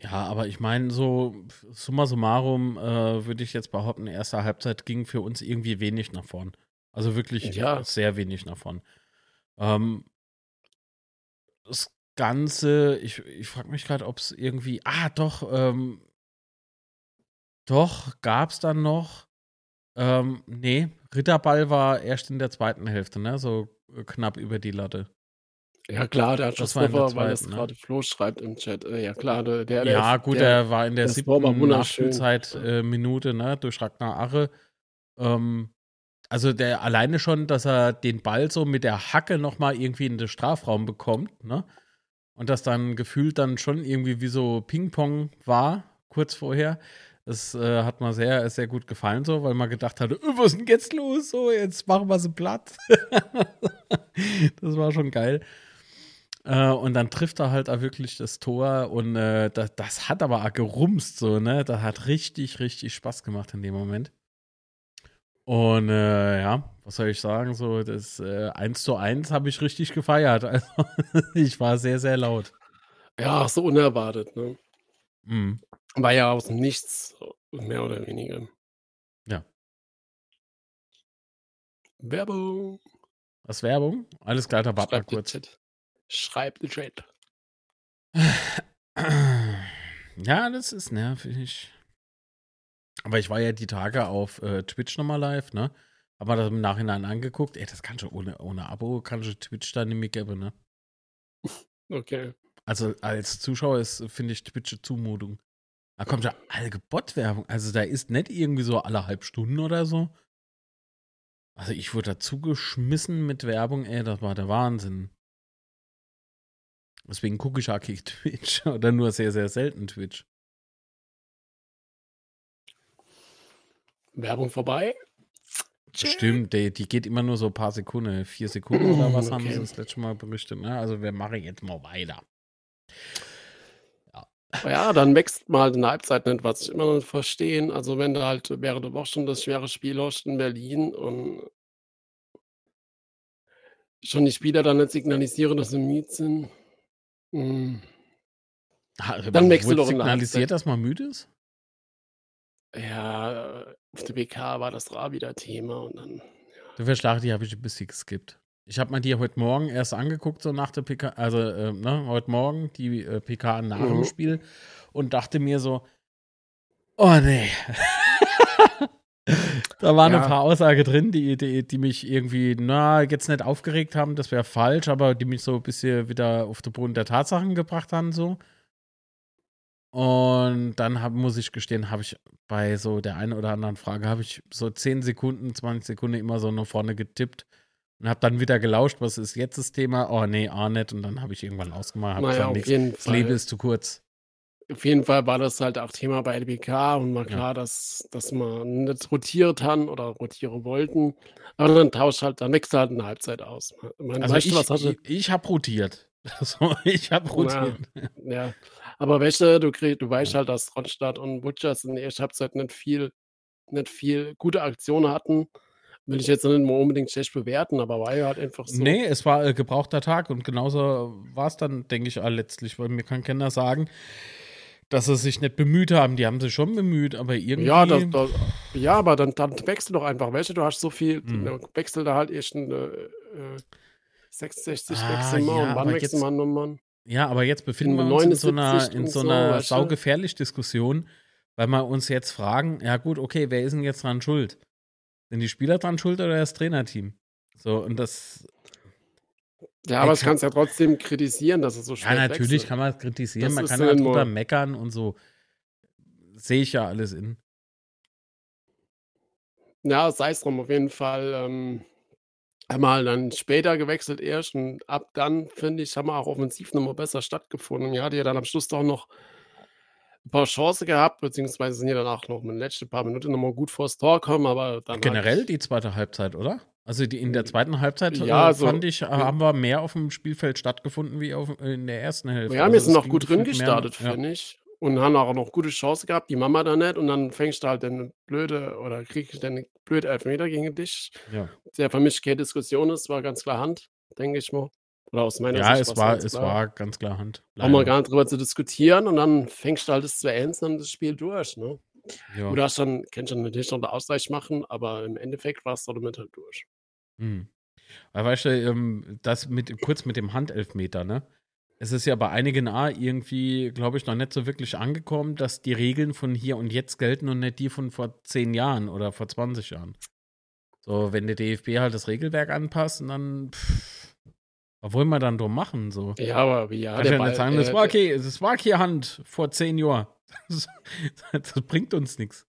Ja, aber ich meine, so summa summarum äh, würde ich jetzt behaupten, erste Halbzeit ging für uns irgendwie wenig nach vorn. Also wirklich ja. sehr wenig nach vorn. Ähm, das Ganze, ich, ich frage mich gerade, ob es irgendwie, ah, doch, ähm, doch, gab es dann noch, ähm, nee, Ritterball war erst in der zweiten Hälfte, ne, so knapp über die Latte. Ja klar, der hat das Treffer, weil das ne? gerade Flo schreibt im Chat. Äh, ja klar, der, der Ja, gut, der, der war in der siebten Nachspielzeit äh, Minute, ne, durch Ragnar Ache. Ähm, also der alleine schon, dass er den Ball so mit der Hacke nochmal irgendwie in den Strafraum bekommt, ne? Und das dann gefühlt dann schon irgendwie wie so Ping-Pong war, kurz vorher. Das äh, hat mir sehr, sehr gut gefallen, so, weil man gedacht hatte, öh, was ist denn jetzt los? So, jetzt machen wir sie platt. [LAUGHS] das war schon geil. Äh, und dann trifft er halt auch wirklich das Tor und äh, das, das, hat aber auch gerumst so, ne? Das hat richtig, richtig Spaß gemacht in dem Moment. Und äh, ja, was soll ich sagen? So, das äh, 1 zu 1 habe ich richtig gefeiert. [LAUGHS] Also ich war sehr, sehr laut. Ja, so unerwartet, ne? Mhm. War ja aus dem Nichts, mehr oder weniger. Ja. Werbung. Was Werbung? Alles klar, da warte mal kurz. Schreibt den Chat. [CLEARS THROAT] Ja, das ist nervig. Aber ich war ja die Tage auf äh, Twitch nochmal live, ne? Hab mir das im Nachhinein angeguckt. Ey, das kann schon ohne, ohne Abo, kann schon Twitch da nicht mehr geben, ne? Okay. Also als Zuschauer ist, finde ich, Twitch eine Zumutung. Da kommt ja allge Bot-Werbung. Also da ist nicht irgendwie so alle halb Stunden oder so. Also ich wurde dazu geschmissen mit Werbung, ey, das war der Wahnsinn. Deswegen gucke ich eigentlich [LAUGHS] Twitch oder nur sehr, sehr selten Twitch. Werbung vorbei. Stimmt, die, die geht immer nur so ein paar Sekunden, vier Sekunden oder was haben Okay. sie das letzte Mal berichtet. Ne? Also wir machen jetzt mal weiter. Ja, dann wächst mal in der Halbzeit nicht, was ich immer noch nicht verstehen. Also wenn du halt während der Woche schon das schwere Spiel hast in Berlin und schon die Spieler dann nicht signalisieren, dass sie müde sind. Hm. Ha, Dann wechsel wurde doch signalisiert, dass man müde ist? Ja, auf der BK war das da wieder Thema und dann. Du Verschlag, die habe ich ein bisschen geskippt. Ich habe mir die heute Morgen erst angeguckt, so nach der PK, also äh, ne, heute Morgen, die äh, PK nach dem Mhm. Spiel und dachte mir so, oh nee. [LAUGHS] da waren Ja. ein paar Aussagen drin, die, die, die mich irgendwie, na, jetzt nicht aufgeregt haben, das wäre falsch, aber die mich so ein bisschen wieder auf den Boden der Tatsachen gebracht haben, so. Und dann hab, muss ich gestehen, habe ich bei so der einen oder anderen Frage, habe ich so 10 Sekunden, 20 Sekunden immer so nach vorne getippt und habe dann wieder gelauscht, was ist jetzt das Thema? Oh nee, auch nicht. Und dann habe ich irgendwann ausgemacht, habe Naja, gesagt, das Leben ist zu kurz. Auf jeden Fall war das halt auch Thema bei LBK und war Ja. klar, dass, dass man nicht rotiert haben oder rotieren wollten. Aber dann tauscht halt, dann wechselt halt eine Halbzeit aus. Ich meine, Also ich, was hast du? ich, ich habe rotiert. [LAUGHS] Ich habe rotiert. Ja, aber welche, du kriegst, du weißt halt, dass Ronstadt und Butchers in der ersten Halbzeit nicht viel, nicht viel gute Aktionen hatten. Will ich jetzt nicht mal unbedingt schlecht bewerten, aber war ja halt einfach so. Nee, es war äh, gebrauchter Tag und genauso war es dann, denke ich, auch letztlich, weil mir kann keiner sagen, dass sie sich nicht bemüht haben. Die haben sich schon bemüht, aber irgendwie. Ja, das, das, ja, aber dann, dann wechsel doch einfach. Welche, du hast so viel, Hm. dann wechsel da halt erst ein äh, äh, 66 Ah, wechseln wir ja, und wann wechseln jetzt- wir nochmal? Ja, aber jetzt befinden In wir uns in so einer, 79 in so so, einer du? saugefährlich Diskussion, weil wir uns jetzt fragen, ja gut, okay, wer ist denn jetzt dran schuld? Sind die Spieler dran schuld oder das Trainerteam? So, und das, Ja, aber es kann- kannst ja trotzdem kritisieren, dass es so ja, schnell natürlich wechselt. kann man es kritisieren, Das man ist kann ja ja nur- drüber meckern und so. Sehe ich ja alles in. Ja, sei es drum, auf jeden Fall. Ähm, einmal dann später gewechselt erst und ab dann, finde ich, haben wir auch offensiv nochmal besser stattgefunden. Ja, die ja dann am Schluss doch noch ein paar Chancen gehabt, beziehungsweise sind ja dann auch noch in den letzten paar Minuten nochmal gut vors Tor gekommen, aber dann Generell halt, die zweite Halbzeit, oder? Also die, in der zweiten Halbzeit Ja, äh, so- fand ich, äh, haben wir mehr auf dem Spielfeld stattgefunden wie auf, in der ersten Hälfte. ja, Also wir sind es noch gut drin mehr- gestartet, ja. finde ich. Und haben auch noch gute Chance gehabt, die Mama da nicht. Und dann fängst du halt eine blöde oder kriegst du dann blöde Elfmeter gegen dich. Ja. Der für mich keine Diskussion ist, war ganz klar Hand, denke ich mal. Oder aus meiner Ja, Sicht es war's war, ganz es klar. war ganz klar Hand. Haben wir Leider. gar nicht drüber zu diskutieren und dann fängst du halt das 2-1 und dann das Spiel durch. Ne? Ja. Du hast dann, kannst dann natürlich noch den Ausgleich machen, aber im Endeffekt war es damit halt durch. Hm. Weil weißt du, ähm, das mit kurz mit dem Handelfmeter, ne? Es ist ja bei einigen A irgendwie, glaube ich, noch nicht so wirklich angekommen, dass die Regeln von hier und jetzt gelten und nicht die von vor zehn Jahren oder vor 20 Jahren. So, wenn der DFB halt das Regelwerk anpasst, und dann, pff, was wollen wir dann drum machen? So. Ja, aber wie ja, Kannst ja Ball, nicht sagen, äh, das war okay, das war keine Hand vor zehn Jahren. [LAUGHS] Das, das bringt uns nichts.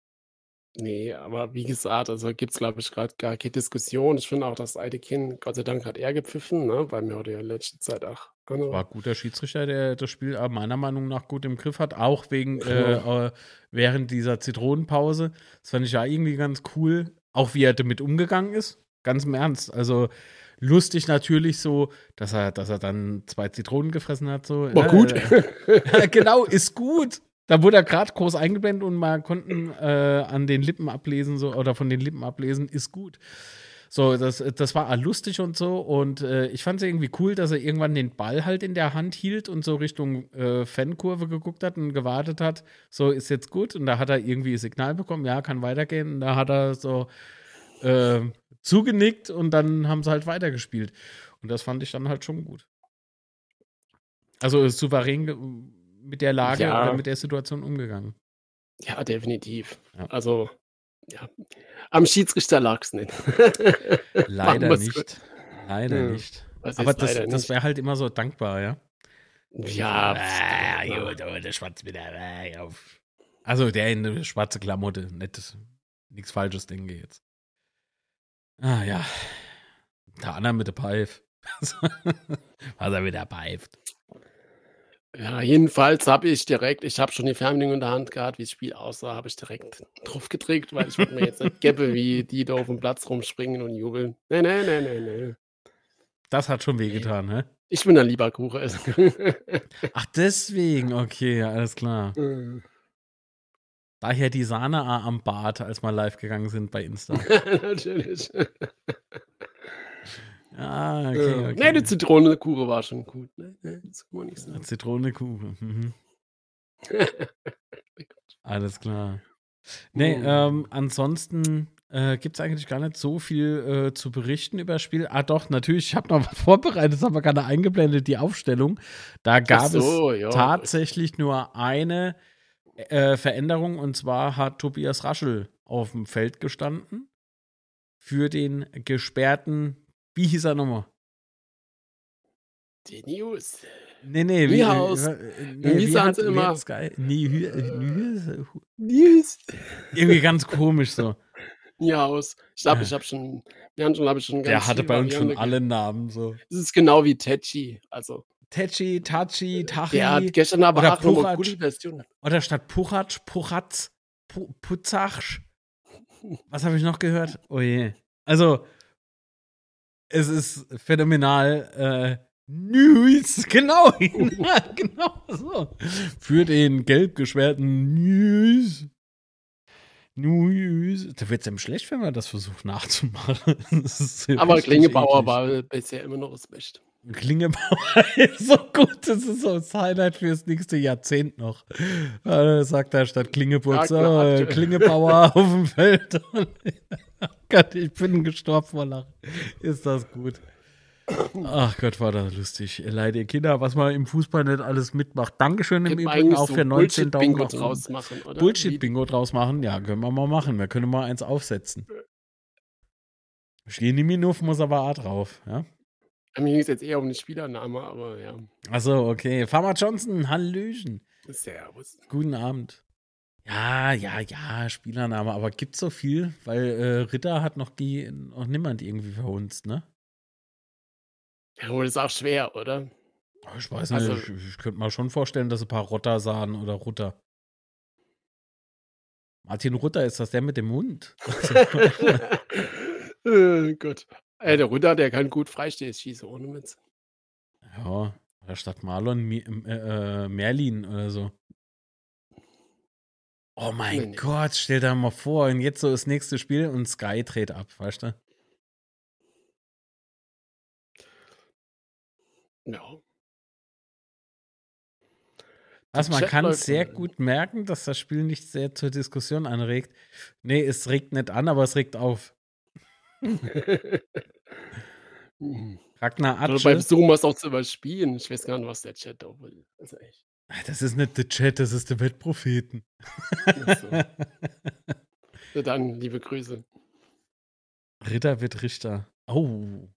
Nee, aber wie gesagt, also gibt es, glaube ich, gerade gar keine Diskussion. Ich finde auch, dass Kind, Gott sei Dank, hat er gepfiffen, ne? weil mir heute ja in letzter Zeit auch. Genau. War ein guter Schiedsrichter, der das Spiel äh, meiner Meinung nach gut im Griff hat, auch wegen [LAUGHS] äh, äh, während dieser Zitronenpause. Das fand ich ja irgendwie ganz cool, auch wie er damit umgegangen ist. Ganz im Ernst. Also lustig natürlich so, dass er, dass er dann zwei Zitronen gefressen hat. So. War Ja, gut. äh, [LAUGHS] genau, ist gut. Da wurde er gerade groß eingeblendet und man konnten äh, an den Lippen ablesen, so, oder von den Lippen ablesen, ist gut. So, das, das war lustig und so. Und äh, ich fand es irgendwie cool, dass er irgendwann den Ball halt in der Hand hielt und so Richtung äh, Fankurve geguckt hat und gewartet hat. So, ist jetzt gut. Und da hat er irgendwie ein Signal bekommen, ja, kann weitergehen. Und da hat er so äh, zugenickt und dann haben sie halt weitergespielt. Und das fand ich dann halt schon gut. Also souverän mit der Lage Ja. oder mit der Situation umgegangen. Ja, definitiv. Ja. Also, ja. Am Schiedsrichter lag es nicht. [LAUGHS] Leider nicht. gut. Leider Hm. nicht. Was Aber das, das wäre halt immer so dankbar, ja. Ja, Ah, ja. gut, oh, der Schwarz wieder. ah. Also der in der schwarze Klamotte. Nettes, nichts Falsches, denke ich jetzt. Ah ja. Der andere mit der Pfeif. [LAUGHS] Was er wieder pfeift. Ja, jedenfalls habe ich direkt, ich habe schon die Fernbedienung in der Hand gehabt, wie das Spiel aussah, habe ich direkt [LAUGHS] drauf gedrückt, weil ich wollte mir jetzt nicht gäbe, wie die da auf dem Platz rumspringen und jubeln. Nee, nee, nee, nee, nee. Das hat schon wehgetan, ne? Ich bin ein lieber Kuchen. [LAUGHS] Ach, deswegen, okay, alles klar. Daher die Sahne am Bart, als wir live gegangen sind bei Insta. [LAUGHS] Natürlich. Ah, okay, okay. Nee, die Zitronenkuchen war schon gut. Ne? Nee, das kann man nicht sagen. Zitrone Kuchen. Mhm. [LAUGHS] Alles klar. Nee, Mhm. ähm, ansonsten äh, gibt es eigentlich gar nicht so viel äh, zu berichten über das Spiel. Ah, doch, natürlich, ich habe noch was [LAUGHS] vorbereitet, das haben wir gerade eingeblendet, die Aufstellung. Da gab so, ja. es tatsächlich nur eine äh, Veränderung und zwar hat Tobias Raschel auf dem Feld gestanden für den gesperrten, wie hieß er nochmal? Die News. Nee, nee, Niehaus. äh, nee, Wie sagen sie immer? Hü- äh? News. Irgendwie ganz komisch so. Niehaus. Ich glaube, ich habe schon, wir haben schon, habe ich schon Der ganz hatte viel bei uns schon alle Namen so. Es ist genau wie Tetchi. Also, Tetschi, Tachi, Tachi. der hat gestern aber oder auch eine gute Version. Oder statt Puchatsch, Puchatz, Pu Putzachsch. [LAUGHS] Was habe ich noch gehört? Oh je. Also, es ist phänomenal. Äh, News, [LAUGHS] genau, [LAUGHS] genau so. Für den gelb geschwerten News. News. Da wird es einem schlecht, wenn man das versucht nachzumachen. [LAUGHS] Aber Klingebauer war bisher immer noch das Beste. Klingebauer ist [LAUGHS] so gut, das ist so das Highlight fürs nächste Jahrzehnt noch. Äh, sagt er statt Klingeburg, so, Ragnar äh. Klingebauer auf dem Feld. [LAUGHS] oh Gott, ich bin gestorben vor Lachen. Ist das gut. Ach Gott, war das lustig. Leid, ihr Kinder, was man im Fußball nicht alles mitmacht. Dankeschön im Übrigen auch so für 19 Daumen Bullshit-Bingo nach draus machen, oder? Bullshit-Bingo draus machen? Ja, können wir mal machen. Wir können mal eins aufsetzen. Schleninov muss aber auch drauf, ja? Mir ging es jetzt eher um den Spielername, aber ja. Achso, okay. Farmer Johnson, Hallöchen. Servus. Guten Abend. Ja, ja, ja, Spielername, aber gibt's so viel? Weil äh, Ritter hat noch, die, noch niemand irgendwie verhunzt, ne? Ja, aber das ist auch schwer, oder? Aber Ich weiß nicht, Also- ich, ich könnte mir schon vorstellen, dass ein paar Rotter sahen oder Rutter. Martin Rutter, ist das der mit dem Hund? äh, [LAUGHS] [LAUGHS] Gott. Ey, der Rutter, der kann gut Freistoß schießen, ohne Witz. ja, oder statt Marlon Mi äh, äh, Merlin oder so. Oh mein Nee, nee. Gott, stell dir mal vor, und jetzt so das nächste Spiel und Sky dreht ab, weißt du? Ja. Also man kann sehr gut merken, dass das Spiel nicht sehr zur Diskussion anregt. Nee, es regt nicht an, aber es regt auf. Mhm. Ragnar Oder Atsche. beim Zoom was auch zu überspielen. Ich weiß gar nicht, was der Chat da will. Also echt. Ah, Das ist nicht der Chat, das ist der Wettpropheten. Ach so. [LAUGHS] Ja, dann, liebe Grüße. Ritter wird Richter. Oh.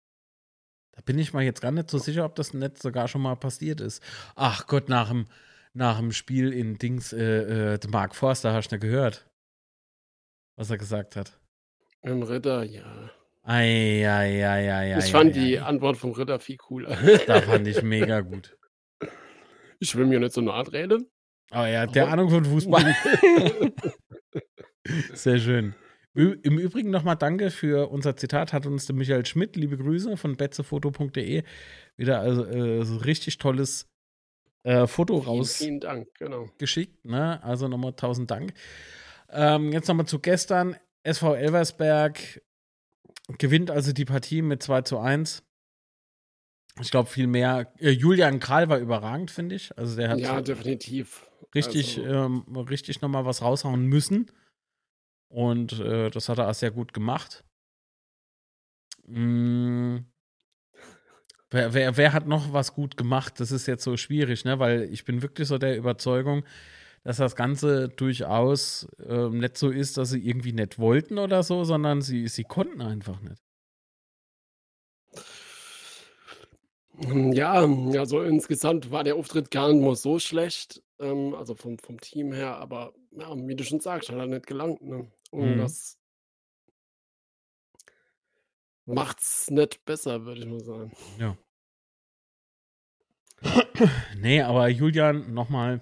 Da bin ich mal jetzt gar nicht so sicher, ob das nicht sogar schon mal passiert ist. Ach Gott, nach dem, nach dem Spiel in Dings, äh, äh, Mark Forster, hast du nicht gehört? Was er gesagt hat. Im Ritter, ja. Ei, ei, ei, ei, ich fand die. Antwort vom Ritter viel cooler. Da fand ich mega gut. ich will mir nicht so nahe reden. Aber er hat der Aber- Ahnung von Fußball. [LAUGHS] Sehr schön. Im Übrigen nochmal danke für unser Zitat, hat uns der Michael Schmidt, liebe Grüße von betzefoto.de, wieder also, äh, so richtig tolles äh, Foto Vielen, rausgeschickt. vielen Dank, genau. Ne? Also nochmal tausend Dank. Ähm, jetzt nochmal zu gestern. SV Elversberg gewinnt also die Partie mit 2 zu 1. Ich glaube, viel mehr. Äh, Julian Kral war überragend, finde ich. Also der hat Ja, definitiv. richtig, Also- ähm, richtig nochmal was raushauen müssen. Und äh, das hat er auch sehr gut gemacht. Mm. Wer, wer, wer hat noch was gut gemacht? Das ist jetzt so schwierig, ne? Weil ich bin wirklich so der Überzeugung, dass das Ganze durchaus äh, nicht so ist, dass sie irgendwie nicht wollten oder so, sondern sie, sie konnten einfach nicht. Ja, also insgesamt war der Auftritt gar nicht mal so schlecht, ähm, also vom, vom Team her, aber ja, wie du schon sagst, hat er nicht gelangt. Ne? Und Mhm. das macht's nicht besser, würde ich mal sagen. Ja. Nee, aber Julian, nochmal,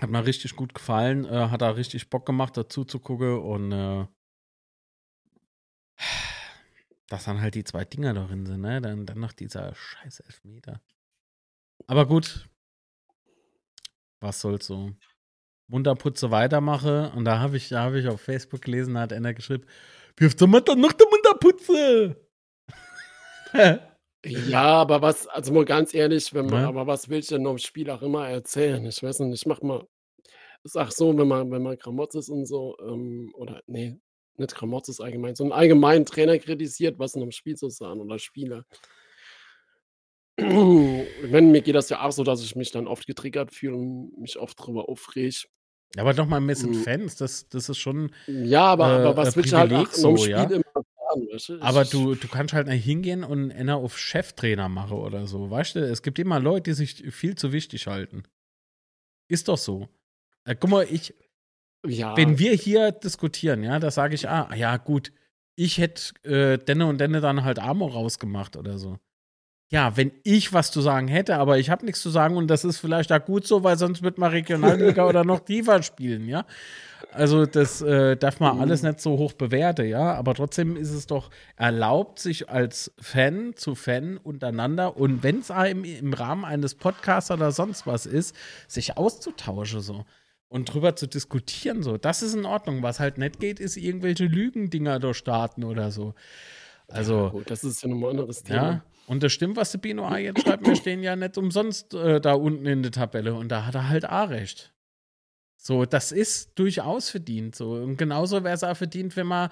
hat mir richtig gut gefallen, äh, hat da richtig Bock gemacht, dazu zu gucken und äh, dass dann halt die zwei Dinger darin sind, ne? Dann, dann noch dieser scheiß Elfmeter. Aber gut, was soll's so. Munterputze weitermache und da habe ich, da habe ich auf Facebook gelesen, da hat einer geschrieben, wirft doch mal noch der Munterputze. [LAUGHS] Ja, aber was, also mal ganz ehrlich, wenn man, Ja. aber was will ich denn noch im Spiel auch immer erzählen? Ich weiß nicht, ich mach mal, sag so, wenn man, wenn man Gramotzes und so, ähm, oder nee, nicht Gramotzes allgemein, sondern allgemein Trainer kritisiert, was in einem Spiel so sagen oder Spieler. [CLEARS THROAT] Wenn mir geht das ja auch so, dass ich mich dann oft getriggert fühle und mich oft drüber aufreg. Ja, aber doch mal ein bisschen Mhm. Fans, das, das ist schon. Ja, aber, Äh, aber was äh, will ich halt Privileg auch in einem so, Spiel ja. immer weißt du? Aber du, du kannst halt nicht hingehen und einer auf Cheftrainer machen oder so. Weißt du, es gibt immer Leute, die sich viel zu wichtig halten. Ist doch so. Äh, guck mal, ich, ja, wenn wir hier diskutieren, ja, da sage ich, ah, ja, gut, ich hätte äh, Denne und Denne dann halt Amo rausgemacht oder so. Ja, wenn ich was zu sagen hätte, aber ich habe nichts zu sagen und das ist vielleicht auch gut so, weil sonst wird man Regionalliga [LAUGHS] oder noch tiefer spielen, ja. Also das äh, darf man alles nicht so hoch bewerten, ja. Aber trotzdem ist es doch erlaubt, sich als Fan zu Fan untereinander und wenn es im, im Rahmen eines Podcasts oder sonst was ist, sich auszutauschen so und drüber zu diskutieren so. Das ist in Ordnung. Was halt nicht geht, ist irgendwelche Lügendinger durchstarten oder so. Also gut, das ist ja nochmal ein anderes Thema. ja, und das stimmt, was der Bino A jetzt schreibt. Wir stehen ja nicht umsonst äh, da unten in der Tabelle und da hat er halt A recht. So, das ist durchaus verdient. So. Und genauso wäre es auch verdient, wenn wir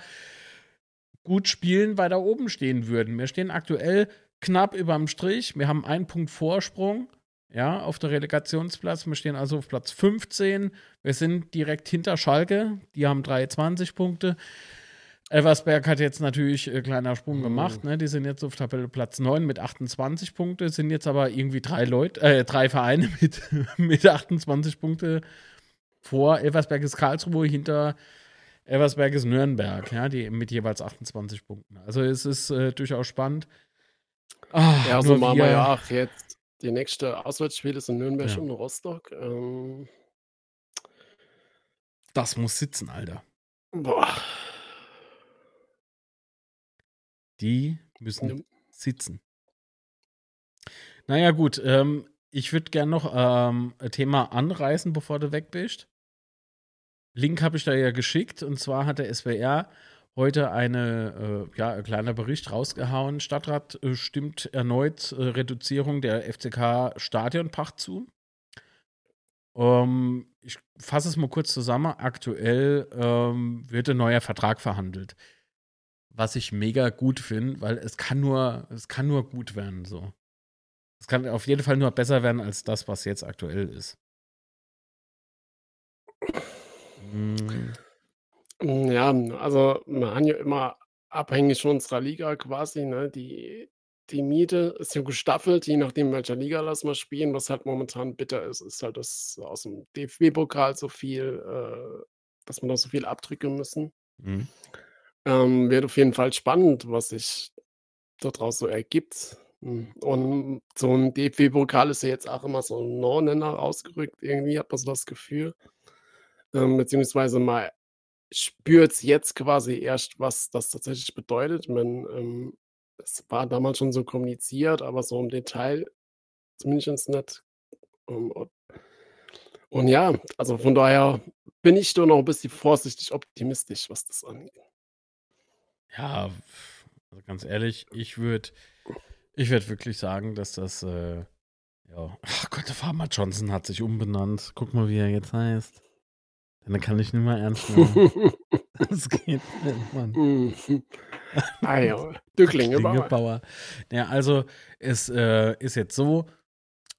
gut spielen, weiter oben stehen würden. Wir stehen aktuell knapp überm Strich. Wir haben einen Punkt Vorsprung. Ja, auf der Relegationsplatz. Wir stehen also auf Platz 15. Wir sind direkt hinter Schalke. Die haben 23 Punkte. Elversberg hat jetzt natürlich äh, kleiner Sprung Mhm. gemacht. Ne? Die sind jetzt auf Tabelle Platz 9 mit 28 Punkte. Sind jetzt aber irgendwie drei Leute, äh, drei Vereine [LAUGHS] mit, mit 28 Punkte vor. Elversberg ist Karlsruhe, hinter Elversberg ist Nürnberg, ja, die mit jeweils 28 Punkten. Also es ist äh, durchaus spannend. Ah, Ja, so nur machen wir wir- ja auch jetzt. Die nächste Auswärtsspiel ist in Nürnberg Ja. und Rostock. Ähm, Das muss sitzen, Alter. boah. Die müssen Ja. sitzen. Naja, gut. Ähm, ich würde gerne noch ähm, ein Thema anreißen, bevor du weg bist. Link habe ich da ja geschickt. Und zwar hat der SWR heute eine, äh, ja, ein kleiner Bericht rausgehauen. Stadtrat äh, stimmt erneut äh, Reduzierung der FCK Stadionpacht zu. Ähm, ich fasse es mal kurz zusammen. Aktuell ähm, wird ein neuer Vertrag verhandelt. Was ich mega gut finde, weil es kann nur, es kann nur gut werden, so. Es kann auf jeden Fall nur besser werden als das, was jetzt aktuell ist. Mm, Ja, also wir haben ja immer abhängig von unserer Liga quasi, ne? Die, die Miete ist ja gestaffelt, je nachdem, welcher Liga lassen wir spielen. Was halt momentan bitter ist, ist halt, dass aus dem DFB-Pokal so viel, äh, dass wir da so viel abdrücken müssen. mm. Ähm, wird auf jeden Fall spannend, was sich daraus so ergibt. Hm, Und so ein DFB-Pokal ist ja jetzt auch immer so ein No-Nenner rausgerückt. Irgendwie hat man so das Gefühl. Ähm, beziehungsweise man spürt es jetzt quasi erst, was das tatsächlich bedeutet. Man, ähm, es war damals schon so kommuniziert, aber so im Detail zumindest nicht. Ähm, und, und ja, also von daher bin ich doch noch ein bisschen vorsichtig optimistisch, was das angeht. Ja, also ganz ehrlich, ich würde ich würd wirklich sagen, dass das, äh, ja, ach Gott, der Farmer Johnson hat sich umbenannt. Guck mal, wie er jetzt heißt. Dann kann ich nicht mehr ernst nehmen. [LAUGHS] Das geht nicht, Mann. [LAUGHS] Ah ja, du Klingebauer. Klingebauer. Ja, also es äh, ist jetzt so,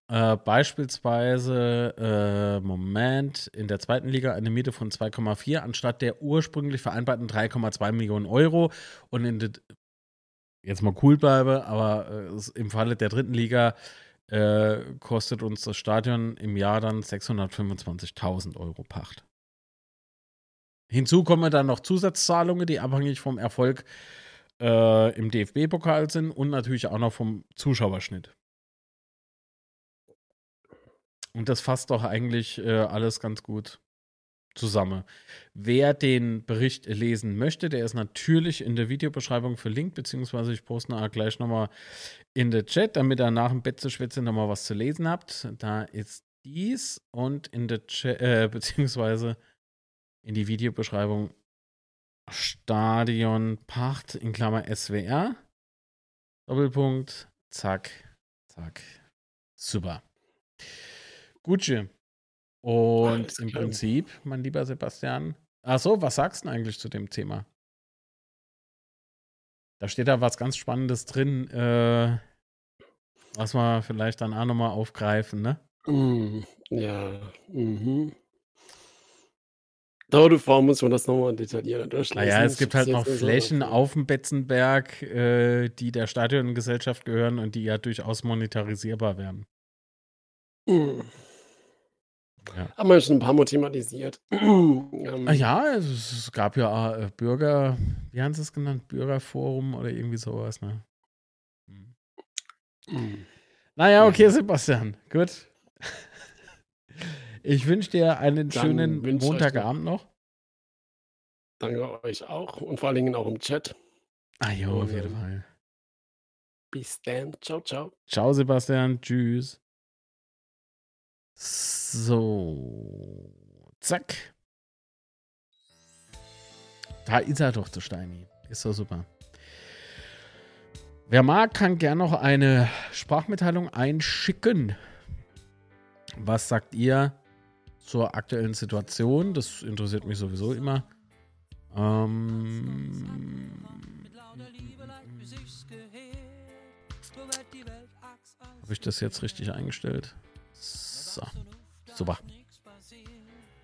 äh, beispielsweise, äh, Moment, in der zweiten Liga eine Miete von 2,4 anstatt der ursprünglich vereinbarten 3,2 Millionen Euro. Und in jetzt mal cool bleibe, aber äh, im Falle der dritten Liga äh, kostet uns das Stadion im Jahr dann 625.000 Euro Pacht. Hinzu kommen dann noch Zusatzzahlungen, die abhängig vom Erfolg äh, im DFB-Pokal sind und natürlich auch noch vom Zuschauerschnitt. Und das fasst doch eigentlich äh, alles ganz gut zusammen. Wer den Bericht lesen möchte, der ist natürlich in der Videobeschreibung verlinkt, beziehungsweise ich poste nachher gleich nochmal in der Chat, damit ihr nach dem Bett zu schwätzen nochmal was zu lesen habt. Da ist dies und in der Chat, äh, [LAUGHS] beziehungsweise in die Videobeschreibung Stadion Pacht in Klammer SWR. Doppelpunkt, zack, zack. Super. Gucci. Und Alles im klar. Prinzip, mein lieber Sebastian. Ach so, was sagst du eigentlich zu dem Thema? Da steht da was ganz Spannendes drin, äh, was wir vielleicht dann auch nochmal aufgreifen, ne? Mhm. Ja. Mhm. Da vor muss man das nochmal detaillierter durchlesen. Naja, es gibt halt noch nicht so- Flächen auf dem Betzenberg, äh, die der Stadiongesellschaft gehören und die ja durchaus monetarisierbar werden. Mhm. Ja. Haben wir schon ein paar Mal thematisiert. [CLEARS THROAT] ähm, Ah ja, es, es gab ja äh, Bürger, wie haben sie es genannt? Bürgerforum oder irgendwie sowas, ne? Hm. mhm. Naja, Ja. okay, Sebastian, gut. [LAUGHS] Ich wünsche dir einen Dann schönen Montagabend noch. Danke euch auch und vor allen Dingen auch im Chat. Ah jo, auf jeden ähm, Fall. Bis dann. Ciao, ciao. Ciao, Sebastian. Tschüss. So. Zack. Da ist er doch, der Steini. Ist doch super. Wer mag, kann gern noch eine Sprachmitteilung einschicken. Was sagt ihr zur aktuellen Situation? Das interessiert mich sowieso immer. Ähm, Habe ich das jetzt richtig eingestellt? So. Super.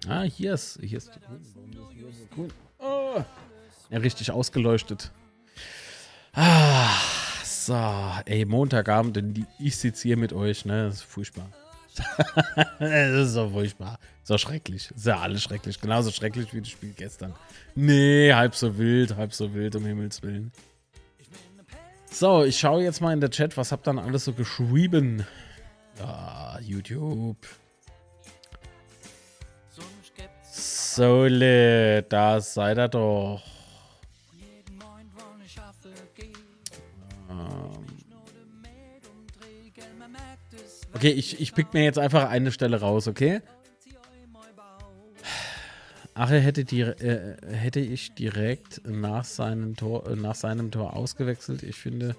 Ah, hier ist, hier ist grün? Oh. Ja, richtig ausgeleuchtet. Ah, so. Ey, Montagabend, und ich sitze hier mit euch, ne? Das ist furchtbar. [LAUGHS] das ist so furchtbar. So schrecklich. Ist ja alles schrecklich. Genauso schrecklich wie das Spiel gestern. Nee, halb so wild, halb so wild, um Himmels Willen. So, ich schaue jetzt mal in der Chat, was habt ihr dann alles so geschrieben? Ah, YouTube. Sole, da seid ihr doch. Ähm. Okay, ich, ich pick mir jetzt einfach eine Stelle raus, okay? Ach, er hätte, die, äh, hätte ich direkt nach seinem Tor, äh, nach seinem Tor ausgewechselt. Ich finde,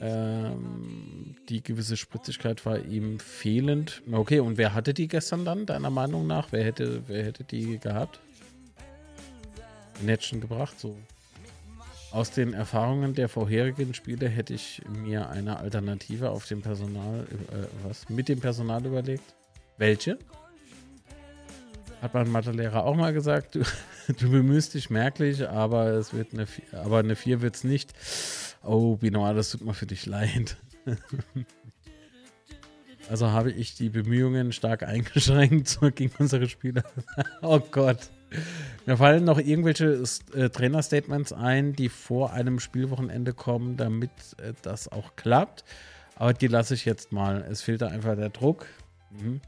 ähm, die gewisse Spritzigkeit war ihm fehlend. Okay, und wer hatte die gestern dann, deiner Meinung nach? Wer hätte, wer hätte die gehabt? Netschen gebracht, so. Aus den Erfahrungen der vorherigen Spiele hätte ich mir eine Alternative auf dem Personal, äh, was, mit dem Personal überlegt. Welche? Hat mein Mathelehrer auch mal gesagt, du, [LAUGHS] du bemühst dich merklich, aber es wird eine, aber eine 4 wird es nicht. Oh, Binoir, das tut mir für dich leid. [LAUGHS] Also habe ich die Bemühungen stark eingeschränkt gegen unsere Spieler. [LAUGHS] oh Gott. Mir fallen noch irgendwelche äh, Trainerstatements ein, die vor einem Spielwochenende kommen, damit äh, das auch klappt. Aber die lasse ich jetzt mal. Es fehlt da einfach der Druck. Mhm.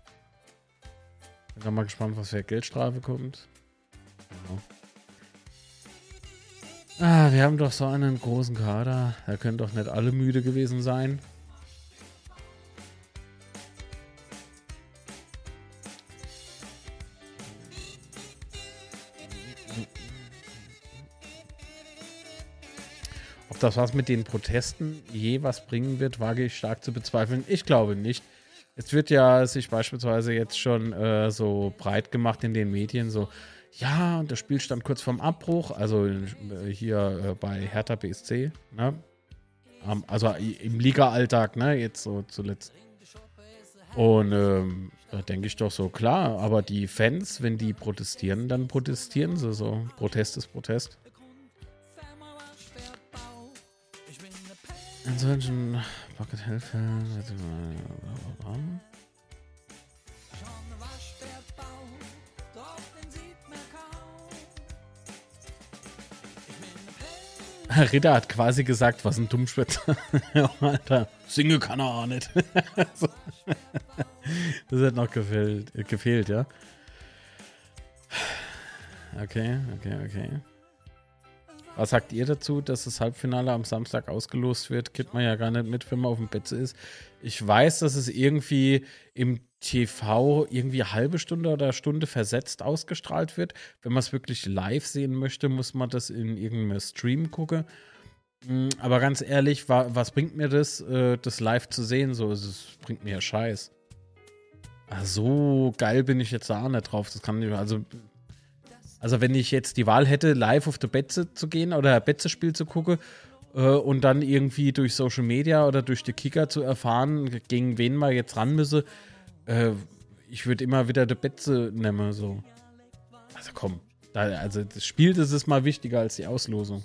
Bin dann mal gespannt, was für Geldstrafe kommt. Ja. Ah, wir haben doch so einen großen Kader. Da können doch nicht alle müde gewesen sein. Ob das was mit den Protesten je was bringen wird, wage ich stark zu bezweifeln. Ich glaube nicht. Es wird ja sich beispielsweise jetzt schon äh, so breit gemacht in den Medien, so, ja, und das Spiel stand kurz vorm Abbruch, also äh, hier äh, bei Hertha BSC, ne? Also im Liga-Alltag, ne, jetzt so zuletzt. Und ähm, da denke ich doch so, klar, aber die Fans, wenn die protestieren, dann protestieren sie so. Protest ist Protest. In solchen Bucket Hellfällen. Ritter hat quasi gesagt, was ein Dummschwätzer. [LAUGHS] Alter, singe kann er auch nicht. [LAUGHS] das hat noch gefehlt, gefehlt, ja. Okay, okay, okay. Was sagt ihr dazu, dass das Halbfinale am Samstag ausgelost wird? Kriegt man ja gar nicht mit, wenn man auf dem Bett ist. Ich weiß, dass es irgendwie im TV irgendwie halbe Stunde oder Stunde versetzt ausgestrahlt wird. Wenn man es wirklich live sehen möchte, muss man das in irgendeinem Stream gucken. Mm, aber ganz ehrlich, was bringt mir das, äh, das live zu sehen? So, es bringt mir ja Scheiß. So geil bin ich jetzt da auch nicht drauf. Das kann nicht, also also wenn ich jetzt die Wahl hätte, live auf der Betze zu gehen oder Betze-Spiel zu gucken äh, und dann irgendwie durch Social Media oder durch die Kicker zu erfahren, gegen wen man jetzt ran müsse, äh, ich würde immer wieder die Betze nehmen. So. Also komm, da, also das Spiel, das ist mal wichtiger als die Auslosung.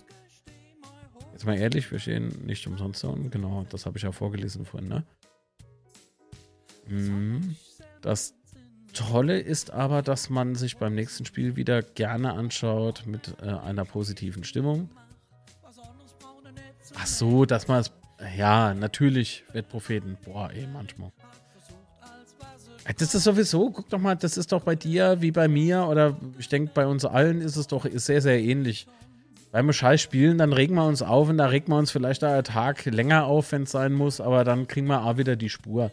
Jetzt mal ehrlich, wir stehen nicht umsonst so. Genau, das habe ich ja vorgelesen vorhin, ne? Hm, das Tolle ist aber, dass man sich beim nächsten Spiel wieder gerne anschaut mit äh, einer positiven Stimmung. Ach so, dass man es. Ja, natürlich, Wettpropheten. Boah, ey, manchmal. Äh, das ist sowieso, guck doch mal, das ist doch bei dir wie bei mir oder ich denke, bei uns allen ist es doch sehr, sehr ähnlich. Wenn wir Scheiß spielen, dann regen wir uns auf und da regen wir uns vielleicht einen Tag länger auf, wenn es sein muss, aber dann kriegen wir auch wieder die Spur.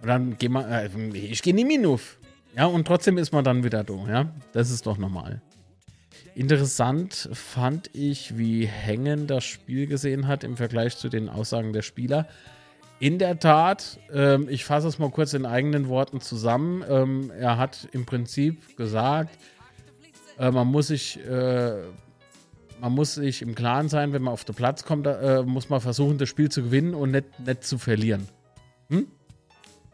Und dann gehen wir, äh, ich gehe nie Minuf. Ja, und trotzdem ist man dann wieder da, ja. Das ist doch normal. Interessant fand ich, wie Hängen das Spiel gesehen hat im Vergleich zu den Aussagen der Spieler. In der Tat, ähm, ich fasse es mal kurz in eigenen Worten zusammen. Ähm, er hat im Prinzip gesagt, äh, man muss sich, äh, man muss sich im Klaren sein, wenn man auf den Platz kommt, äh, muss man versuchen, das Spiel zu gewinnen und nicht, nicht zu verlieren. Hm?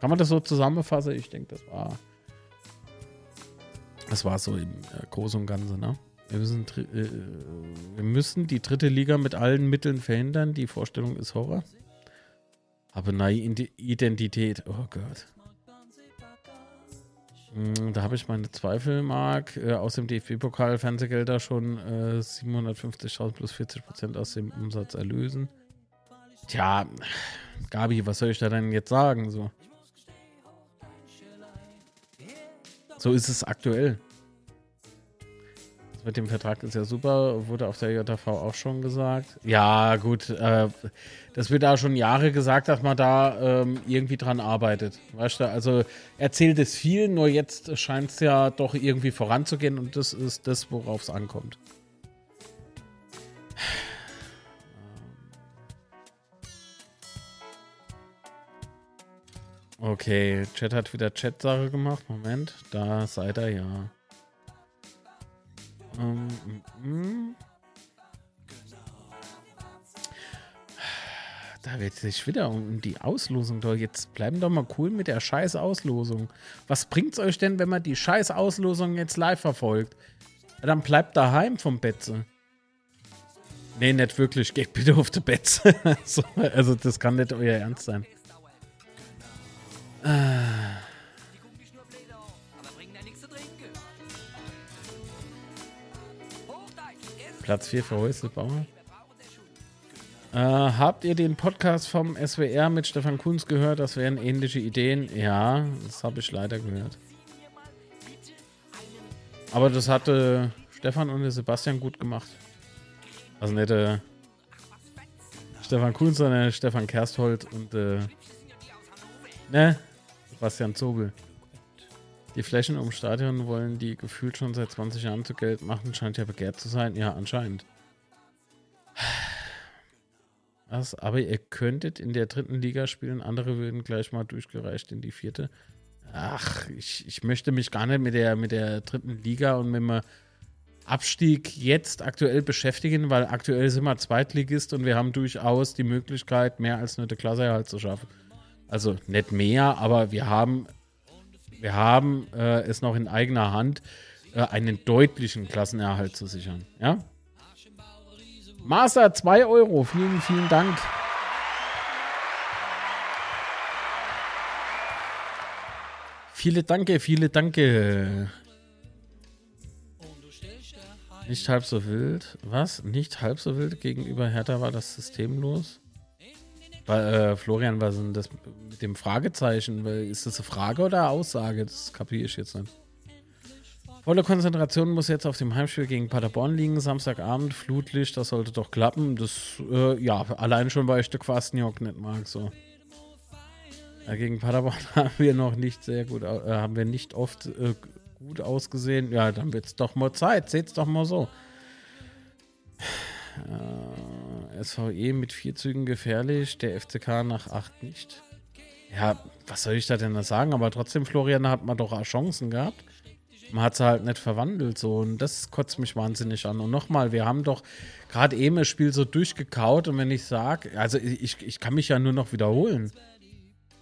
Kann man das so zusammenfassen? Ich denke, das war. Das war so im äh, Großen und Ganzen, ne? Wir müssen, äh, wir müssen die dritte Liga mit allen Mitteln verhindern. Die Vorstellung ist Horror. Aber neue Identität, oh Gott. Hm, da habe ich meine Zweifel, Marc. Äh, aus dem DFB-Pokal Fernsehgelder schon äh, 750.000 plus 40 Prozent aus dem Umsatz erlösen. Tja, Gabi, was soll ich da denn jetzt sagen? So. So ist es aktuell. Mit dem Vertrag ist ja super, wurde auf der JV auch schon gesagt. Ja, gut, äh, das wird da schon Jahre gesagt, dass man da ähm, irgendwie dran arbeitet. Weißt du, also erzählt es viel, nur jetzt scheint es ja doch irgendwie voranzugehen und das ist das, worauf es ankommt. Okay, Chat hat wieder Chat-Sache gemacht. Moment, da seid ihr ja. Ähm, mm, Da wird sich wieder um die Auslosung doch. Jetzt bleiben doch mal cool mit der scheiß Auslosung. Was bringt's euch denn, wenn man die scheiß Auslosung jetzt live verfolgt? Dann bleibt daheim vom Betze. Nee, nicht wirklich. Geht bitte auf die Betze. [LAUGHS] also, das kann nicht euer Ernst sein. Ah. Platz 4 für Häuselbauer. Äh, habt ihr den Podcast vom SWR mit Stefan Kunz gehört? Das wären ähnliche Ideen. Ja, das habe ich leider gehört. Aber das hatte Stefan und Sebastian gut gemacht. Also nicht äh, Stefan Kunz, sondern Stefan Kersthold und äh, ne? Bastian Zobel. Die Flächen um Stadion wollen die gefühlt schon seit 20 Jahren zu Geld machen. Scheint ja begehrt zu sein. Ja, anscheinend. Was, aber ihr könntet in der dritten Liga spielen. Andere würden gleich mal durchgereicht in die vierte. ach, ich, ich möchte mich gar nicht mit der, mit der dritten Liga und mit dem Abstieg jetzt aktuell beschäftigen, weil aktuell sind wir Zweitligist und wir haben durchaus die Möglichkeit, mehr als eine Klasseerhalt zu schaffen. Also nicht mehr, aber wir haben, wir haben äh, es noch in eigener Hand, äh, einen deutlichen Klassenerhalt zu sichern. Ja? Master, 2 Euro. Vielen, vielen Dank. Viele Danke, viele Danke. Nicht halb so wild. Was? Nicht halb so wild gegenüber Hertha war das systemlos? Äh, Florian, was ist denn das mit dem Fragezeichen? Ist das eine Frage oder eine Aussage? Das kapiere ich jetzt nicht. Volle Konzentration muss jetzt auf dem Heimspiel gegen Paderborn liegen. Samstagabend, Flutlicht, das sollte doch klappen. Das, äh, ja, allein schon, weil ich der Quastenjock nicht mag, so. Ja, gegen Paderborn [LAUGHS] haben wir noch nicht sehr gut, äh, haben wir nicht oft äh, gut ausgesehen. Ja, dann wird es doch mal Zeit. Seht's doch mal so. Äh, SVE mit vier Zügen gefährlich, der FCK nach acht nicht. Ja, was soll ich da denn da sagen? Aber trotzdem, Florian, hat man doch auch Chancen gehabt man hat sie halt nicht verwandelt so und das kotzt mich wahnsinnig an. Und nochmal, wir haben doch gerade eben das Spiel so durchgekaut und wenn ich sage, also ich, ich kann mich ja nur noch wiederholen.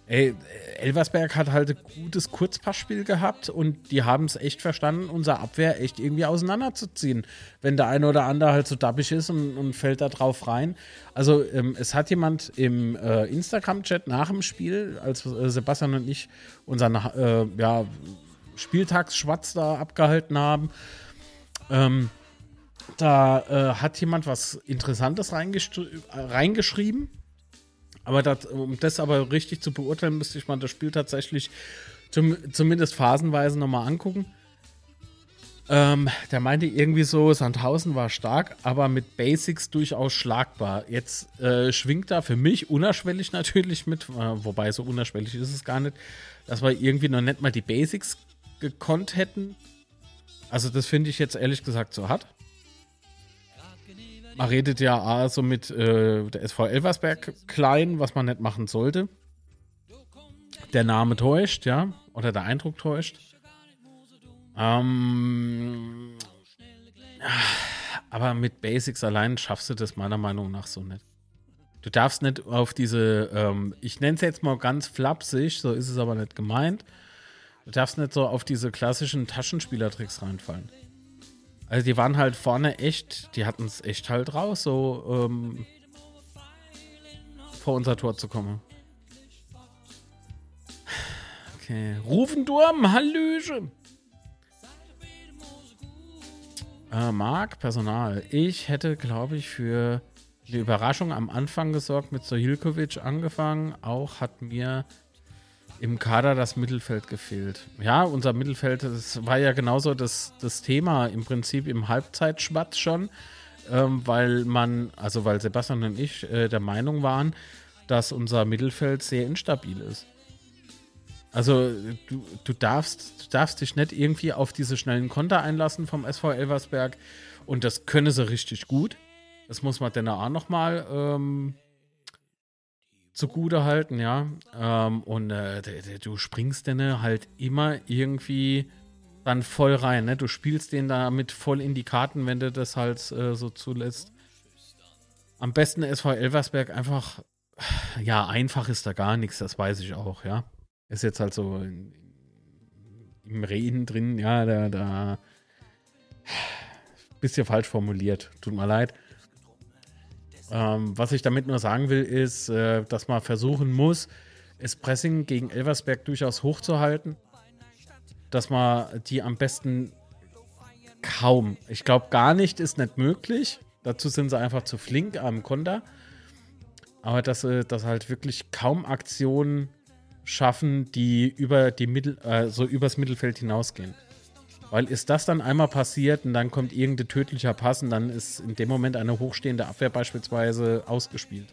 Ey, Elversberg hat halt ein gutes Kurzpassspiel gehabt und die haben es echt verstanden, unsere Abwehr echt irgendwie auseinanderzuziehen, wenn der eine oder andere halt so dappig ist und, und fällt da drauf rein. Also ähm, es hat jemand im äh, Instagram-Chat nach dem Spiel, als äh, Sebastian und ich unseren äh, ja, Spieltagsschwatz da abgehalten haben. Ähm, da äh, hat jemand was Interessantes reingeschrieben. Aber dat, um das aber richtig zu beurteilen, müsste ich mal das Spiel tatsächlich zum, zumindest phasenweise nochmal angucken. Ähm, der meinte irgendwie so, Sandhausen war stark, aber mit Basics durchaus schlagbar. Jetzt äh, schwingt da für mich unerschwellig natürlich mit, äh, wobei so unerschwellig ist es gar nicht, dass wir irgendwie noch nicht mal die Basics gekonnt hätten. Also das finde ich jetzt ehrlich gesagt so hart. Man redet ja also mit äh, der SV Elversberg klein, was man nicht machen sollte. Der Name täuscht, ja, oder der Eindruck täuscht. Ähm, aber mit Basics allein schaffst du das meiner Meinung nach so nicht. Du darfst nicht auf diese, ähm, ich nenne es jetzt mal ganz flapsig, so ist es aber nicht gemeint. Du darfst nicht so auf diese klassischen Taschenspielertricks reinfallen. Also die waren halt vorne echt, die hatten es echt halt raus, so ähm, vor unser Tor zu kommen. Okay. Rufendurm, Hallöche. Äh, Marc, Personal. Ich hätte, glaube ich, für die Überraschung am Anfang gesorgt mit Sohilkovic angefangen. Auch hat mir im Kader das Mittelfeld gefehlt. Ja, unser Mittelfeld, das war ja genauso das, das Thema im Prinzip im Halbzeitschwatz schon, ähm, weil man, also weil Sebastian und ich äh, der Meinung waren, dass unser Mittelfeld sehr instabil ist. Also du, du, darfst, du darfst dich nicht irgendwie auf diese schnellen Konter einlassen vom SV Elversberg und das können sie richtig gut. Das muss man dann auch nochmal ähm, zugute halten, ja. Ähm, und äh, du springst denn halt immer irgendwie dann voll rein, ne? Du spielst den damit voll in die Karten, wenn du das halt äh, so zulässt. Am besten SV Elversberg einfach, ja, einfach ist da gar nichts, das weiß ich auch, ja. Ist jetzt halt so in, im Reden drin, ja, da, da. Ja falsch formuliert, tut mir leid. Ähm, was ich damit nur sagen will, ist, äh, dass man versuchen muss, das Pressing gegen Elversberg durchaus hochzuhalten. Dass man die am besten kaum, ich glaube gar nicht, ist nicht möglich. Dazu sind sie einfach zu flink am Konter. Aber dass sie das halt wirklich kaum Aktionen schaffen, die über die Mittel, äh, so übers Mittelfeld hinausgehen. Weil ist das dann einmal passiert und dann kommt irgendein tödlicher Pass und dann ist in dem Moment eine hochstehende Abwehr beispielsweise ausgespielt.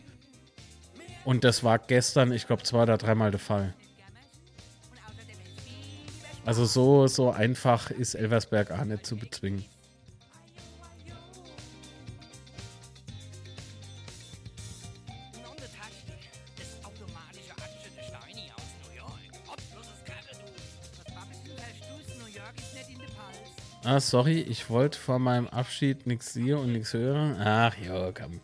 Und das war gestern, ich glaube, zwei oder dreimal der Fall. Also so, so einfach ist Elversberg auch nicht zu bezwingen. Ah, sorry, ich wollte vor meinem Abschied nichts sehen und nichts hören. Ach ja, komm.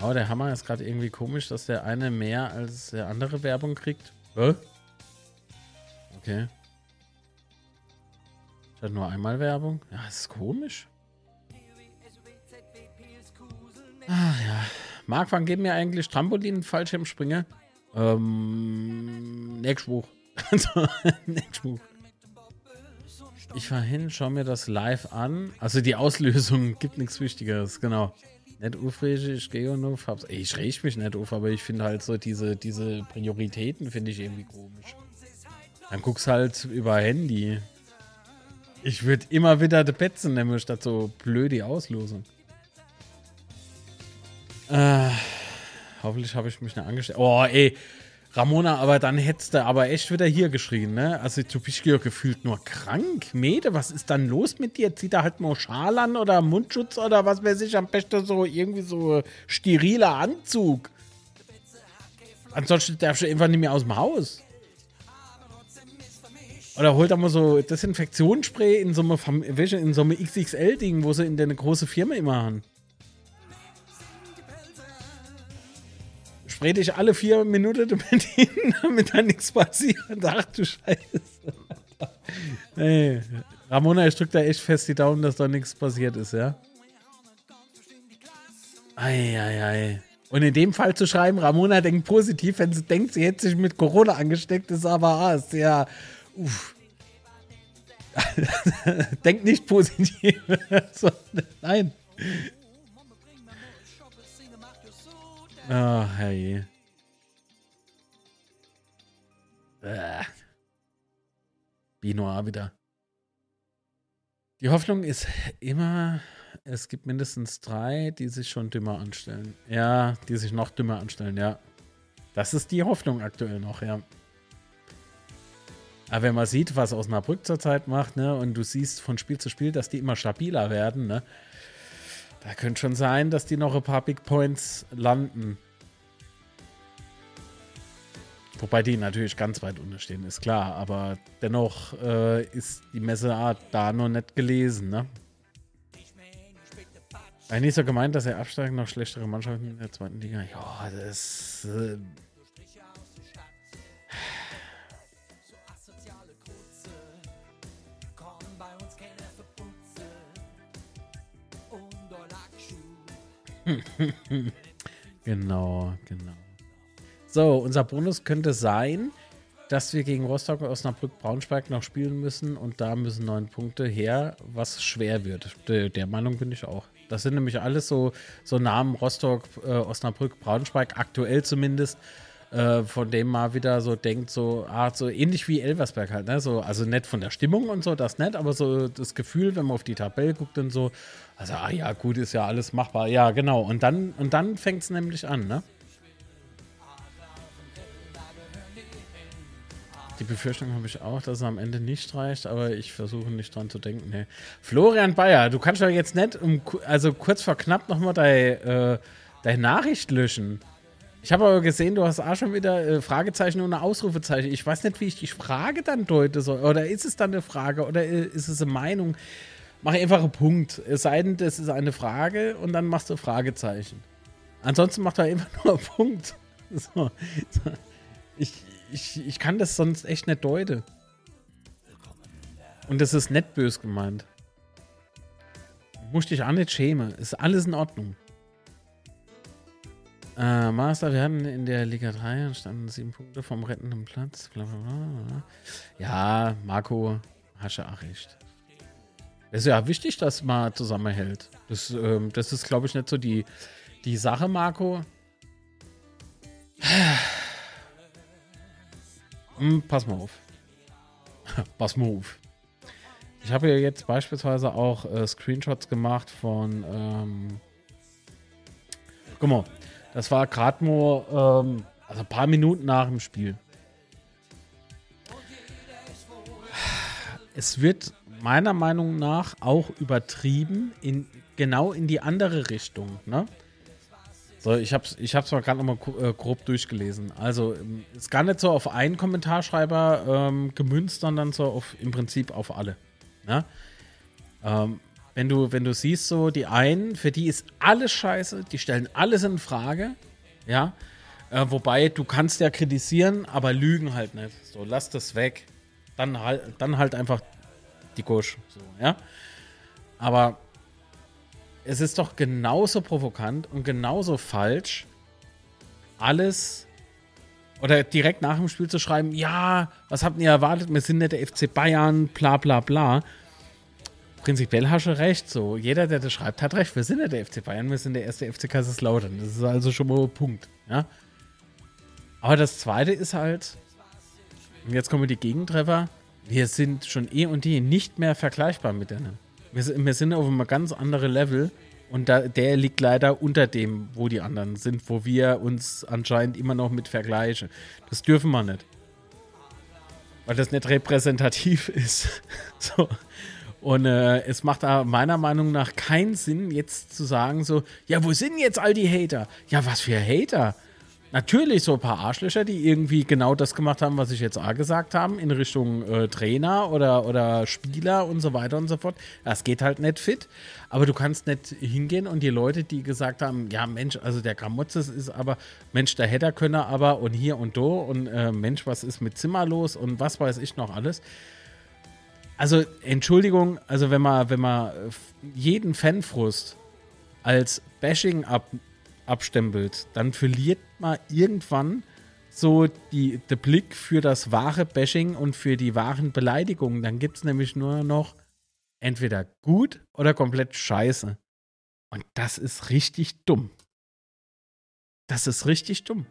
Oh, der Hammer ist gerade irgendwie komisch, dass der eine mehr als der andere Werbung kriegt. Hä? Okay. Ich hatte nur einmal Werbung. Ja, das ist komisch. Ach ja. Marc, wann geben wir eigentlich Trampolin Fallschirmspringer? Ähm, nächstes Buch. [LAUGHS] Also, nächstes Buch. Ich fahr hin, schau mir das live an. Also die Auslösung [LAUGHS] gibt nichts Wichtigeres, genau. Nicht aufrege, ich gehe hab's. Ey, ich reg mich nicht auf, aber ich finde halt so diese, diese Prioritäten finde ich irgendwie komisch. Dann guckst halt über Handy. Ich würde immer wieder die Petzen nehmen, statt so blöde Auslosung. Äh, hoffentlich habe ich mich nicht angestellt. Oh, ey. Ramona, aber dann hättest du aber echt wieder hier geschrien, ne? Also ja gefühlt nur krank. Mede, was ist dann los mit dir? Zieht er halt mal Schal an oder Mundschutz oder was weiß ich, am besten so irgendwie so steriler Anzug. Ansonsten darfst du einfach nicht mehr aus dem Haus. Oder holt er mal so Desinfektionsspray in so einem, so einem XXL-Ding, wo sie in der große Firma immer haben. Spray dich alle vier Minuten [LAUGHS] damit hin, damit da nichts passiert. Ach du Scheiße. Hey, Ramona, ich drück da echt fest die Daumen, dass da nichts passiert ist, ja? Eieiei. Ei, ei. Und in dem Fall zu schreiben, Ramona denkt positiv, wenn sie denkt, sie hätte sich mit Corona angesteckt, ist aber ah, sehr. Uff. [LAUGHS] denkt nicht positiv. [LAUGHS] so, nein. Ah, oh. Äh. Binoir wieder. Die Hoffnung ist immer, es gibt mindestens drei, die sich schon dümmer anstellen. Ja, die sich noch dümmer anstellen, ja. Das ist die Hoffnung aktuell noch, ja. Aber wenn man sieht, was Osnabrück zurzeit macht, ne, und du siehst von Spiel zu Spiel, dass die immer stabiler werden, ne, da könnte schon sein, dass die noch ein paar Big Points landen. Wobei die natürlich ganz weit unterstehen, ist klar. Aber dennoch äh, ist die Messeart da noch nicht gelesen, ne? Eigentlich so gemeint, dass er absteigen noch schlechtere Mannschaften in der zweiten Liga. Ja, das. Äh [LAUGHS] genau, genau. So, unser Bonus könnte sein, dass wir gegen Rostock, Osnabrück, Braunschweig noch spielen müssen und da müssen neun Punkte her, was schwer wird. Der, der Meinung bin ich auch. Das sind nämlich alles so, so Namen Rostock, äh, Osnabrück, Braunschweig, aktuell zumindest, äh, von dem man wieder so denkt, so, ah, so ähnlich wie Elversberg halt, ne? So, also nicht von der Stimmung und so, das nicht, aber so das Gefühl, wenn man auf die Tabelle guckt und so, also, ah ja, gut, ist ja alles machbar. Ja, genau. Und dann, und dann fängt es nämlich an, ne? Die Befürchtung habe ich auch, dass es am Ende nicht reicht, aber ich versuche nicht dran zu denken. Nee. Florian Bayer, du kannst doch jetzt nicht, um, also kurz vor knapp nochmal deine, äh, deine Nachricht löschen. Ich habe aber gesehen, du hast auch schon wieder äh, Fragezeichen und eine Ausrufezeichen. Ich weiß nicht, wie ich die Frage dann deute soll. Oder ist es dann eine Frage oder äh, ist es eine Meinung? Mach einfach einen Punkt. Es sei denn, das ist eine Frage und dann machst du Fragezeichen. Ansonsten macht er einfach [LAUGHS] nur einen Punkt. So. Ich, ich, ich kann das sonst echt nicht deuten. Und das ist nicht bös gemeint. Muss dich auch nicht schämen. Ist alles in Ordnung. Äh, Master, wir hatten in der Liga 3 standen sieben Punkte vom rettenden Platz. Blablabla. Ja, Marco, hast du auch recht. Es ist ja wichtig, dass man zusammenhält. Das, ähm, das ist, glaube ich, nicht so die, die Sache, Marco. [SIGHS] Hm, pass mal auf. [LAUGHS] pass mal auf. Ich habe ja jetzt beispielsweise auch äh, Screenshots gemacht von. Ähm, guck mal, das war gerade nur ähm, also ein paar Minuten nach dem Spiel. Es wird meiner Meinung nach auch übertrieben in genau in die andere Richtung. Ne? So, ich habe es ich hab's mal gerade nochmal äh, grob durchgelesen. Also, ähm, ist gar nicht so auf einen Kommentarschreiber ähm, gemünzt, sondern so auf, im Prinzip auf alle. Ne? Ähm, wenn, du, wenn du siehst, so die einen, für die ist alles scheiße, die stellen alles in Frage. Ja. Äh, wobei, du kannst ja kritisieren, aber lügen halt nicht. So, lass das weg. Dann halt, dann halt einfach die Gusch. So, ja. Aber es ist doch genauso provokant und genauso falsch, alles oder direkt nach dem Spiel zu schreiben, ja, was habt ihr erwartet? Wir sind nicht der FC Bayern, bla bla bla. Prinzipiell hast du recht, so. Jeder, der das schreibt, hat recht. Wir sind nicht der FC Bayern, wir sind der erste FC Kaiserslautern. Das ist also schon mal ein Punkt, ja. Aber das zweite ist halt, und jetzt kommen die Gegentreffer, wir sind schon eh und je nicht mehr vergleichbar mit denen. Wir, wir sind auf einem ganz anderen Level und da, der liegt leider unter dem, wo die anderen sind, wo wir uns anscheinend immer noch mit vergleichen. Das dürfen wir nicht. Weil das nicht repräsentativ [LAUGHS] ist. so. Und äh, es macht da meiner Meinung nach keinen Sinn, jetzt zu sagen, so, ja, wo sind jetzt all die Hater? Ja, was für Hater? Natürlich so ein paar Arschlöcher, die irgendwie genau das gemacht haben, was ich jetzt A gesagt habe, in Richtung äh, Trainer oder, oder Spieler und so weiter und so fort. Das geht halt nicht fit. Aber du kannst nicht hingehen und die Leute, die gesagt haben, ja Mensch, also der Gramotzes ist aber, Mensch, der hätte können aber und hier und do und äh, Mensch, was ist mit Zimmer los und was weiß ich noch alles. Also Entschuldigung, also wenn man, wenn man jeden Fanfrust als Bashing ab abstempelt, dann verliert man irgendwann so die, der Blick für das wahre Bashing und für die wahren Beleidigungen. Dann gibt es nämlich nur noch entweder gut oder komplett scheiße. Und das ist richtig dumm. Das ist richtig dumm.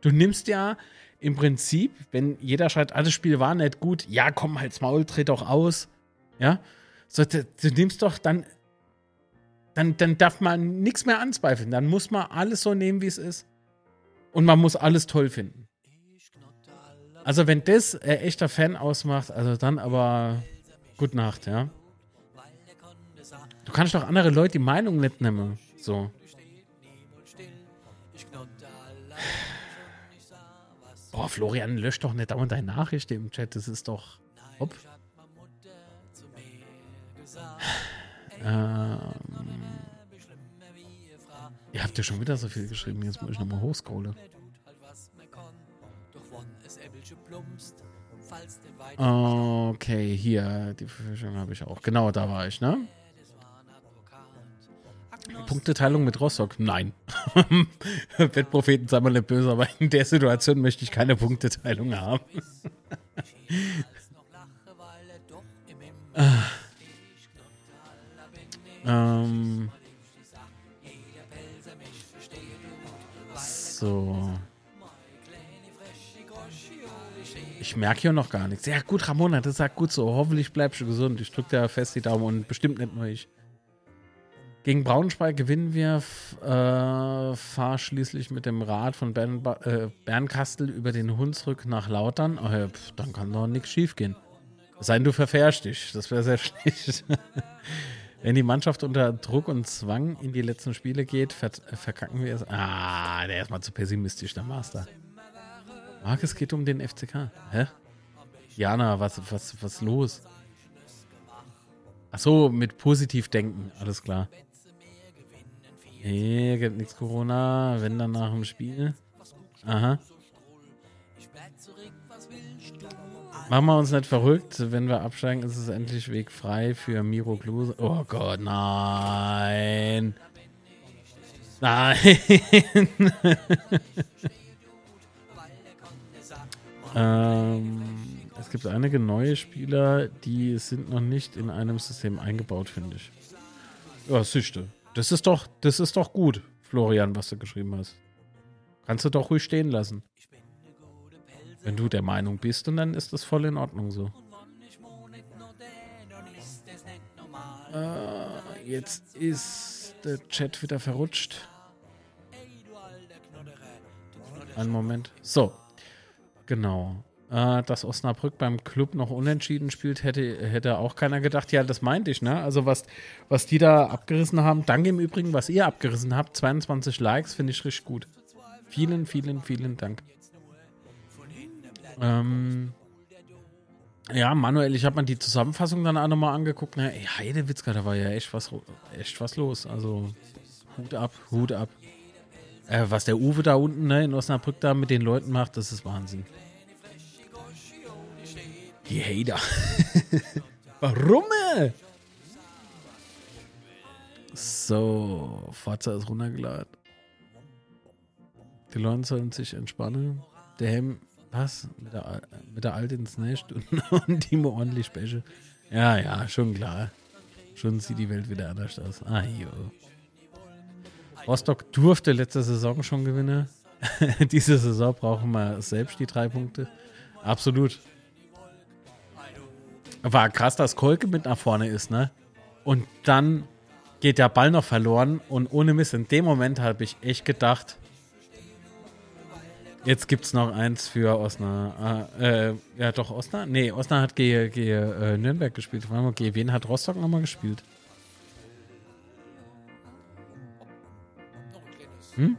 Du nimmst ja im Prinzip, wenn jeder schreibt, ah, Spiel war nicht gut, ja, komm, halt's Maul, dreh doch aus. Ja, so, du, du nimmst doch dann dann, dann darf man nichts mehr anzweifeln. Dann muss man alles so nehmen, wie es ist. Und man muss alles toll finden. Also, wenn das äh, echter Fan ausmacht, also dann aber Gute Nacht, ja. Du kannst doch andere Leute die Meinung nicht nehmen. So. Boah, Florian, lösch doch nicht dauernd deine Nachricht im Chat. Das ist doch. Hopp. Ähm, ihr habt ja schon wieder so viel geschrieben. Jetzt muss ich nochmal hochscrollen. Okay, hier, die Verfügung habe ich auch. Genau, da war ich, ne? Punkteteilung mit Rostock? Nein. [LAUGHS] Wettpropheten, sei mal nicht böse, aber in der Situation möchte ich keine Punkteteilung haben. [LAUGHS] Ähm. So. Ich merke hier noch gar nichts. Ja, gut, Ramona, das sagt gut so. Hoffentlich bleibst du gesund. Ich drücke dir fest die Daumen und bestimmt nicht nur ich. Gegen Braunschweig gewinnen wir. Äh, fahr schließlich mit dem Rad von Bern, äh, Bernkastel über den Hunsrück nach Lautern. Oh, ja, pf, dann kann doch nichts schief gehen. Sei du verfährst dich. Das wäre sehr [LAUGHS] schlecht. Wenn die Mannschaft unter Druck und Zwang in die letzten Spiele geht, ver verkacken wir es. Ah, der ist mal zu pessimistisch, der Master. Marc, es geht um den FCK. Hä? Jana, was, was, was los? Achso, mit positiv denken, alles klar. Nee, gibt nichts Corona, wenn dann nach dem Spiel. Aha. Machen wir uns nicht verrückt. Wenn wir absteigen, ist es endlich Weg frei für Miro Klose. Oh Gott, nein. Nein. [LAUGHS] ähm, es gibt einige neue Spieler, die sind noch nicht in einem System eingebaut, finde ich. Ja, Süchte. Das ist doch, das ist doch gut, Florian, was du geschrieben hast. Kannst du doch ruhig stehen lassen. Wenn du der Meinung bist und dann ist das voll in Ordnung so. Äh, jetzt ist der Chat wieder verrutscht. Einen Moment. So. Genau. Äh, dass Osnabrück beim Club noch unentschieden spielt, hätte, hätte auch keiner gedacht. Ja, das meinte ich, ne? Also was, was die da abgerissen haben, danke im Übrigen, was ihr abgerissen habt, 22 Likes, finde ich richtig gut. Vielen, vielen, vielen Dank. Ähm, ja, Manuel, ich habe mir die Zusammenfassung dann auch nochmal angeguckt. Ne? Ey, Heidewitzka, da war ja echt was, echt was los. Also Hut ab, Hut ab. Äh, was der Uwe da unten ne, in Osnabrück da mit den Leuten macht, das ist Wahnsinn. Die Hater. [LAUGHS] Warum? So, Fahrzeug ist runtergeladen. Die Leute sollen sich entspannen. Der Helm, was? Mit der, mit der Nest und, [LAUGHS] und die ordentlich Special. Ja, ja, schon klar. Schon sieht die Welt wieder anders aus. Ah, jo. Rostock durfte letzte Saison schon gewinnen. [LAUGHS] Diese Saison brauchen wir selbst die drei Punkte. Absolut. War krass, dass Kolke mit nach vorne ist, ne? Und dann geht der Ball noch verloren und ohne Mist, in dem Moment habe ich echt gedacht, jetzt gibt es noch eins für Osnabrück. Äh, äh, ja, doch, Osnabrück? Nee, Osnabrück hat gegen, gegen äh, Nürnberg gespielt. Mal, gegen wen hat Rostock nochmal gespielt? Hm?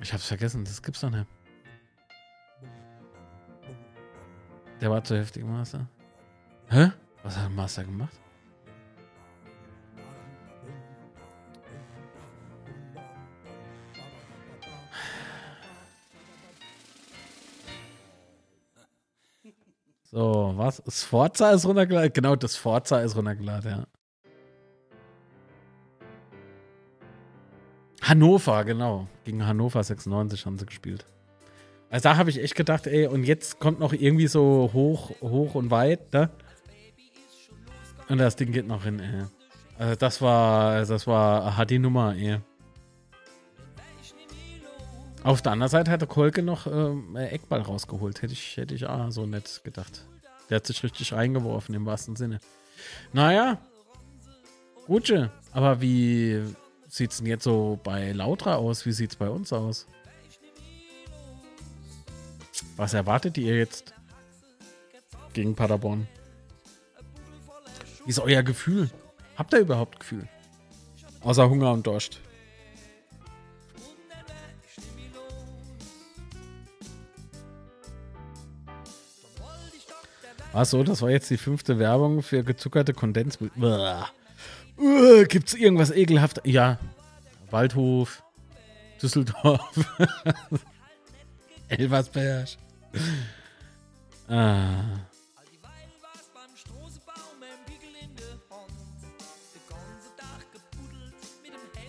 Ich hab's vergessen, das gibt's doch nicht. Der war zu heftig, Master. Hä? Was hat Master gemacht? So, was? Sforza ist runtergeladen? Genau, das Forza ist runtergeladen, ja. Hannover, genau. Gegen Hannover 96 haben sie gespielt. Also da habe ich echt gedacht, ey, und jetzt kommt noch irgendwie so hoch, hoch und weit, ne? Und das Ding geht noch hin, ey. Also das war, das war hat die Nummer, ey. Auf der anderen Seite hatte Kolke noch ähm, Eckball rausgeholt. Hätte ich, hätte ich auch so nett gedacht. Der hat sich richtig reingeworfen, im wahrsten Sinne. Naja. Gutsche. Aber wie sieht es denn jetzt so bei Lautra aus? Wie sieht es bei uns aus? Was erwartet ihr jetzt gegen Paderborn? Wie ist euer Gefühl? Habt ihr überhaupt Gefühl? Außer Hunger und Durst. Achso, das war jetzt die fünfte Werbung für gezuckerte Kondensmilch. Uh, gibt's irgendwas ekelhaft? Ja. Waldhof, Düsseldorf, [LAUGHS] Elversberg. Ah.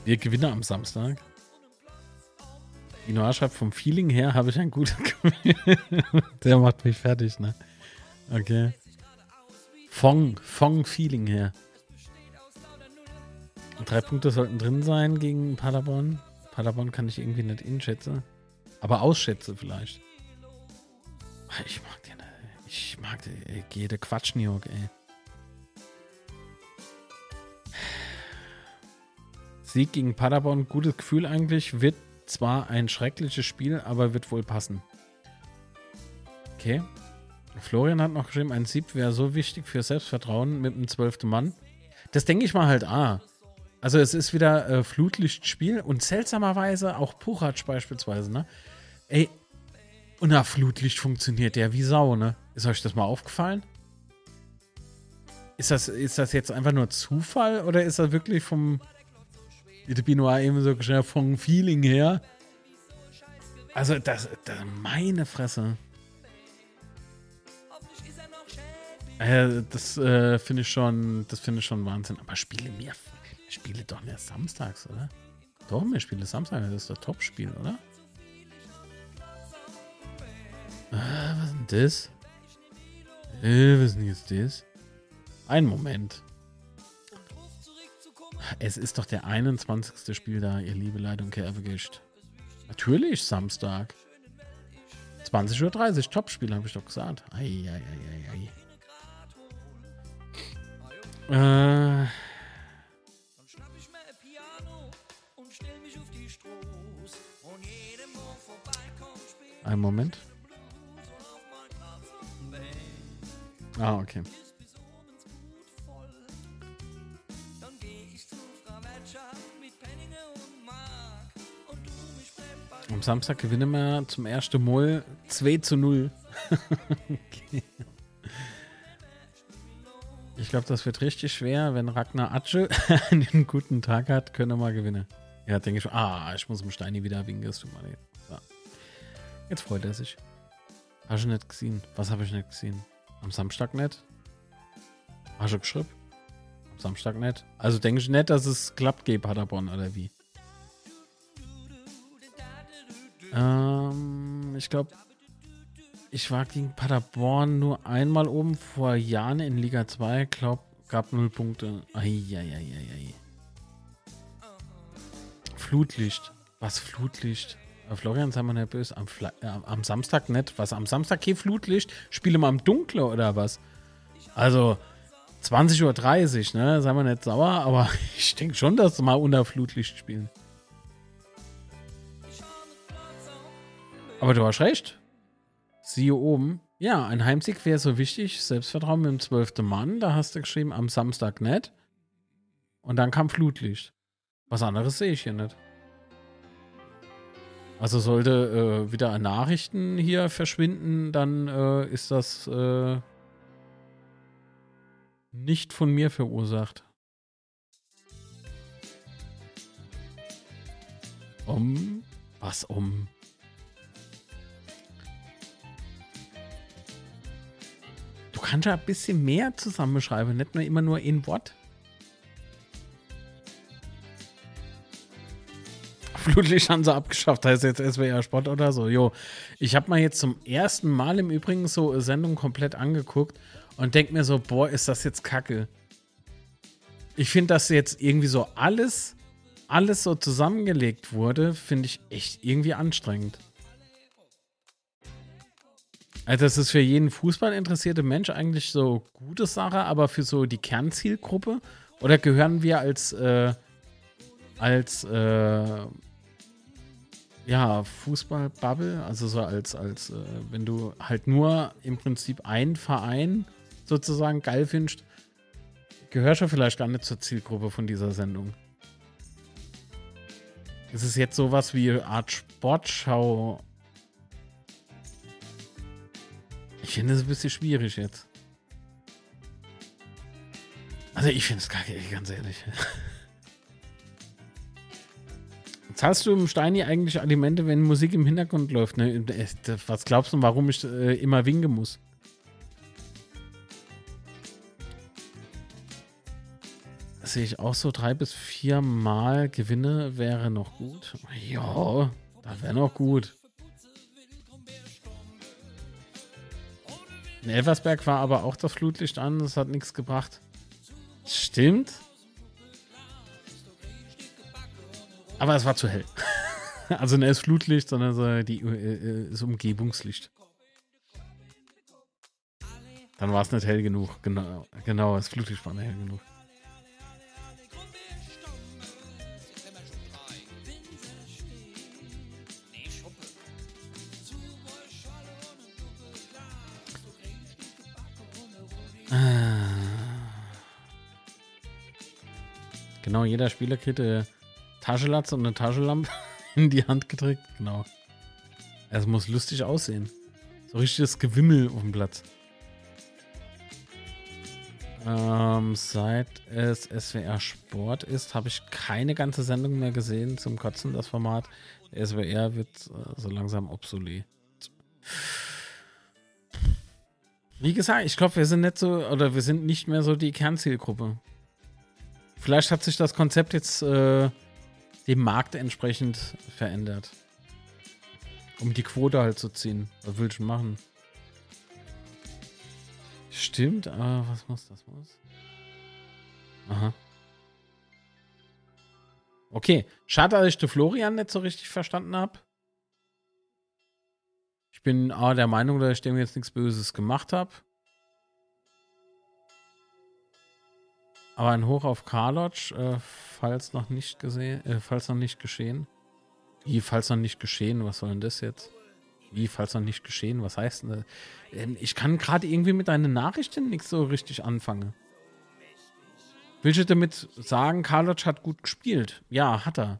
Wir gewinnen am Samstag. Noir schreibt, vom Feeling her habe ich ein Gefühl. Der macht mich fertig, ne? Okay. Fong, Fong Feeling her. Drei Punkte sollten drin sein gegen Paderborn. Paderborn kann ich irgendwie nicht inschätzen. Aber ausschätze vielleicht. Ich mag den, ich mag den, jede Quatsch, New York, ey. Sieg gegen Paderborn, gutes Gefühl eigentlich. Wird zwar ein schreckliches Spiel, aber wird wohl passen. Okay. Florian hat noch geschrieben, ein Sieg wäre so wichtig für Selbstvertrauen mit dem zwölften Mann. Das denke ich mal halt, ah. Also es ist wieder äh, Flutlichtspiel und seltsamerweise auch Puchatsch beispielsweise, ne? Ey, und nach Flutlicht funktioniert der wie Sau, ne? Ist euch das mal aufgefallen? Ist das, ist das jetzt einfach nur Zufall oder ist das wirklich vom, wie der Binoir eben so schnell vom Feeling her. Also, das, das meine Fresse. Das äh, finde ich schon, das finde ich schon Wahnsinn. Aber spiele mir, spiele doch nicht samstags, oder? Doch, mir spiele samstags, das ist das Top-Spiel, oder? Ah, was ist denn das? Äh, was ist denn jetzt das? Ein Moment. Es ist doch der 21. Spiel da, ihr liebe Leitung Kerbegischt. Natürlich Samstag. 20.30 Uhr, Topspiel, habe ich doch gesagt. Eieieiei. Äh. Ein Moment. Ah, okay. Am Samstag gewinnen wir zum ersten Mal 2 zu 0. okay. Ich glaube, das wird richtig schwer, wenn Ragnar Atsche [LAUGHS] einen guten Tag hat, können wir mal gewinnen. Ja, denke ich. Ah, ich muss dem Steini wieder winken. So. Jetzt freut er sich. Hast du nicht gesehen? Was habe ich nicht gesehen? Am Samstag nicht? Hast du geschrieben? Am Samstag nicht? Also denke ich nicht, dass es klappt, geht Paderborn oder wie? Ähm, ich glaube, ich war gegen Paderborn nur einmal oben vor Jahren in Liga 2. Glaub, gab null Punkte. Eieieiei. Flutlicht. Was Flutlicht? Äh, Florian, sei mal nervös. Am, äh, am, Samstag nicht. Was? Am Samstag hier Flutlicht? Spiele mal im Dunkeln oder was? Also 20.30 Uhr, ne? Sei mal nicht sauer, aber [LAUGHS] ich denke schon, dass sie mal unter Flutlicht spielen. Aber du hast recht. Siehe oben. Ja, ein Heimsieg wäre so wichtig. Selbstvertrauen mit dem zwölften Mann. Da hast du geschrieben, am Samstag nicht. Und dann kam Flutlicht. Was anderes sehe ich hier nicht. Also sollte äh, wieder Nachrichten hier verschwinden, dann äh, ist das äh, nicht von mir verursacht. Um? Was um? Du kannst ja ein bisschen mehr zusammenschreiben, nicht nur immer nur in Wort. [LAUGHS] Flutlicht haben sie abgeschafft, heißt jetzt SWR Sport oder so. Jo, ich habe mal jetzt zum ersten Mal im Übrigen so Sendung komplett angeguckt und denke mir so, boah, ist das jetzt kacke. Ich finde, dass jetzt irgendwie so alles, alles so zusammengelegt wurde, finde ich echt irgendwie anstrengend. Also das ist für jeden Fußball interessierte Mensch eigentlich so gute Sache, aber für so die Kernzielgruppe oder gehören wir als äh, als äh, ja, Fußballbubble, also so als, als äh, wenn du halt nur im Prinzip einen Verein sozusagen geil findest, gehörst du vielleicht gar nicht zur Zielgruppe von dieser Sendung. Es ist jetzt sowas wie Art Sportschau. Ich finde es ein bisschen schwierig jetzt. Also ich finde es kacke, ganz ehrlich. [LAUGHS] Zahlst du im Steini eigentlich Alimente, wenn Musik im Hintergrund läuft? Ne? Was glaubst du, warum ich äh, immer winken muss? sehe ich auch so drei bis vier Mal Gewinne wäre noch gut. Ja, das wäre noch gut. In Elversberg war aber auch das Flutlicht an, das hat nichts gebracht. Stimmt. Aber es war zu hell. [LAUGHS] also ne, ist Flutlicht, sondern so die äh, ist Umgebungslicht. Dann war es nicht hell genug. Genau, genau, das Flutlicht war nicht hell genug. Genau, jeder Spieler kriegt äh, Taschenlatze und eine Taschenlampe [LAUGHS] in die Hand gedrückt. Genau. Es muss lustig aussehen. So richtiges Gewimmel auf dem Platz. Ähm, seit es SWR Sport ist, habe ich keine ganze Sendung mehr gesehen zum Kotzen, das Format. Der SWR wird äh, so langsam obsolet. Wie gesagt, ich glaube, wir sind nicht so, oder wir sind nicht mehr so die Kernzielgruppe. Vielleicht hat sich das Konzept jetzt äh, dem Markt entsprechend verändert. Um die Quote halt zu ziehen. Was will ich machen? Stimmt, aber was muss das muss? Aha. Okay, schade, dass ich den Florian nicht so richtig verstanden habe. Ich bin ah, der Meinung, dass ich dem jetzt nichts Böses gemacht habe. Aber ein Hoch auf Karlotsch, äh, falls noch nicht gesehen, äh, falls noch nicht geschehen. Wie, falls noch nicht geschehen, was soll denn das jetzt? Wie, falls noch nicht geschehen? Was heißt denn das? Ähm, ich kann gerade irgendwie mit deinen Nachrichten nichts so richtig anfangen. Willst du damit sagen, Karloc hat gut gespielt? Ja, hat er.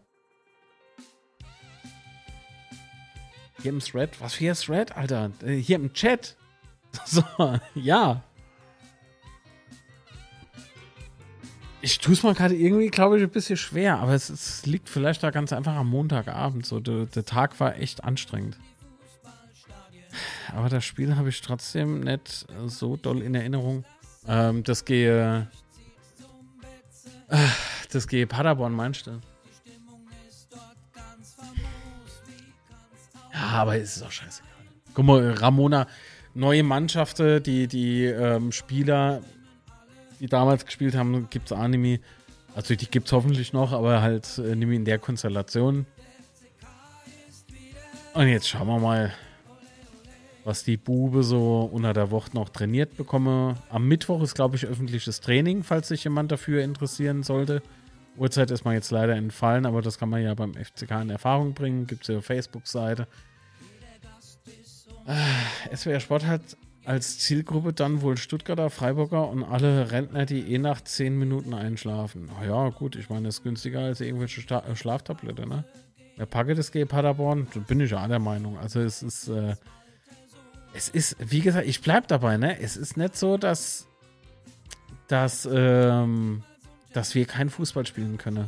Hier im Thread? Was für ein Thread, Alter? Äh, hier im Chat. [LAUGHS] So, ja. Ich tue es mal gerade irgendwie, glaube ich, ein bisschen schwer, aber es, es, liegt vielleicht da ganz einfach am Montagabend. So, der, der Tag war echt anstrengend. Aber das Spiel habe ich trotzdem nicht so doll in Erinnerung. Ähm, das gehe. Äh, das gehe Paderborn, meinst du? Ja, aber es ist auch scheißegal. Guck mal, Ramona, neue Mannschaften, die, die ähm, Spieler, die damals gespielt haben, gibt es Anime. Also die gibt es hoffentlich noch, aber halt äh, in der Konstellation. Und jetzt schauen wir mal, was die Bube so unter der Woche noch trainiert bekomme. Am Mittwoch ist, glaube ich, öffentliches Training, falls sich jemand dafür interessieren sollte. Uhrzeit ist mir jetzt leider entfallen, aber das kann man ja beim FCK in Erfahrung bringen. Gibt es ja Facebook-Seite. Äh, SWR Sport hat als Zielgruppe dann wohl Stuttgarter, Freiburger und alle Rentner, die eh nach 10 Minuten einschlafen. Oh ja, gut, ich meine, das ist günstiger als irgendwelche Sta äh, Schlaftablette, ne? Wer packe das G Paderborn? Da bin ich ja der Meinung. Also es ist äh, es ist, wie gesagt, ich bleib dabei, ne? Es ist nicht so, dass, dass, ähm, dass wir kein Fußball spielen können.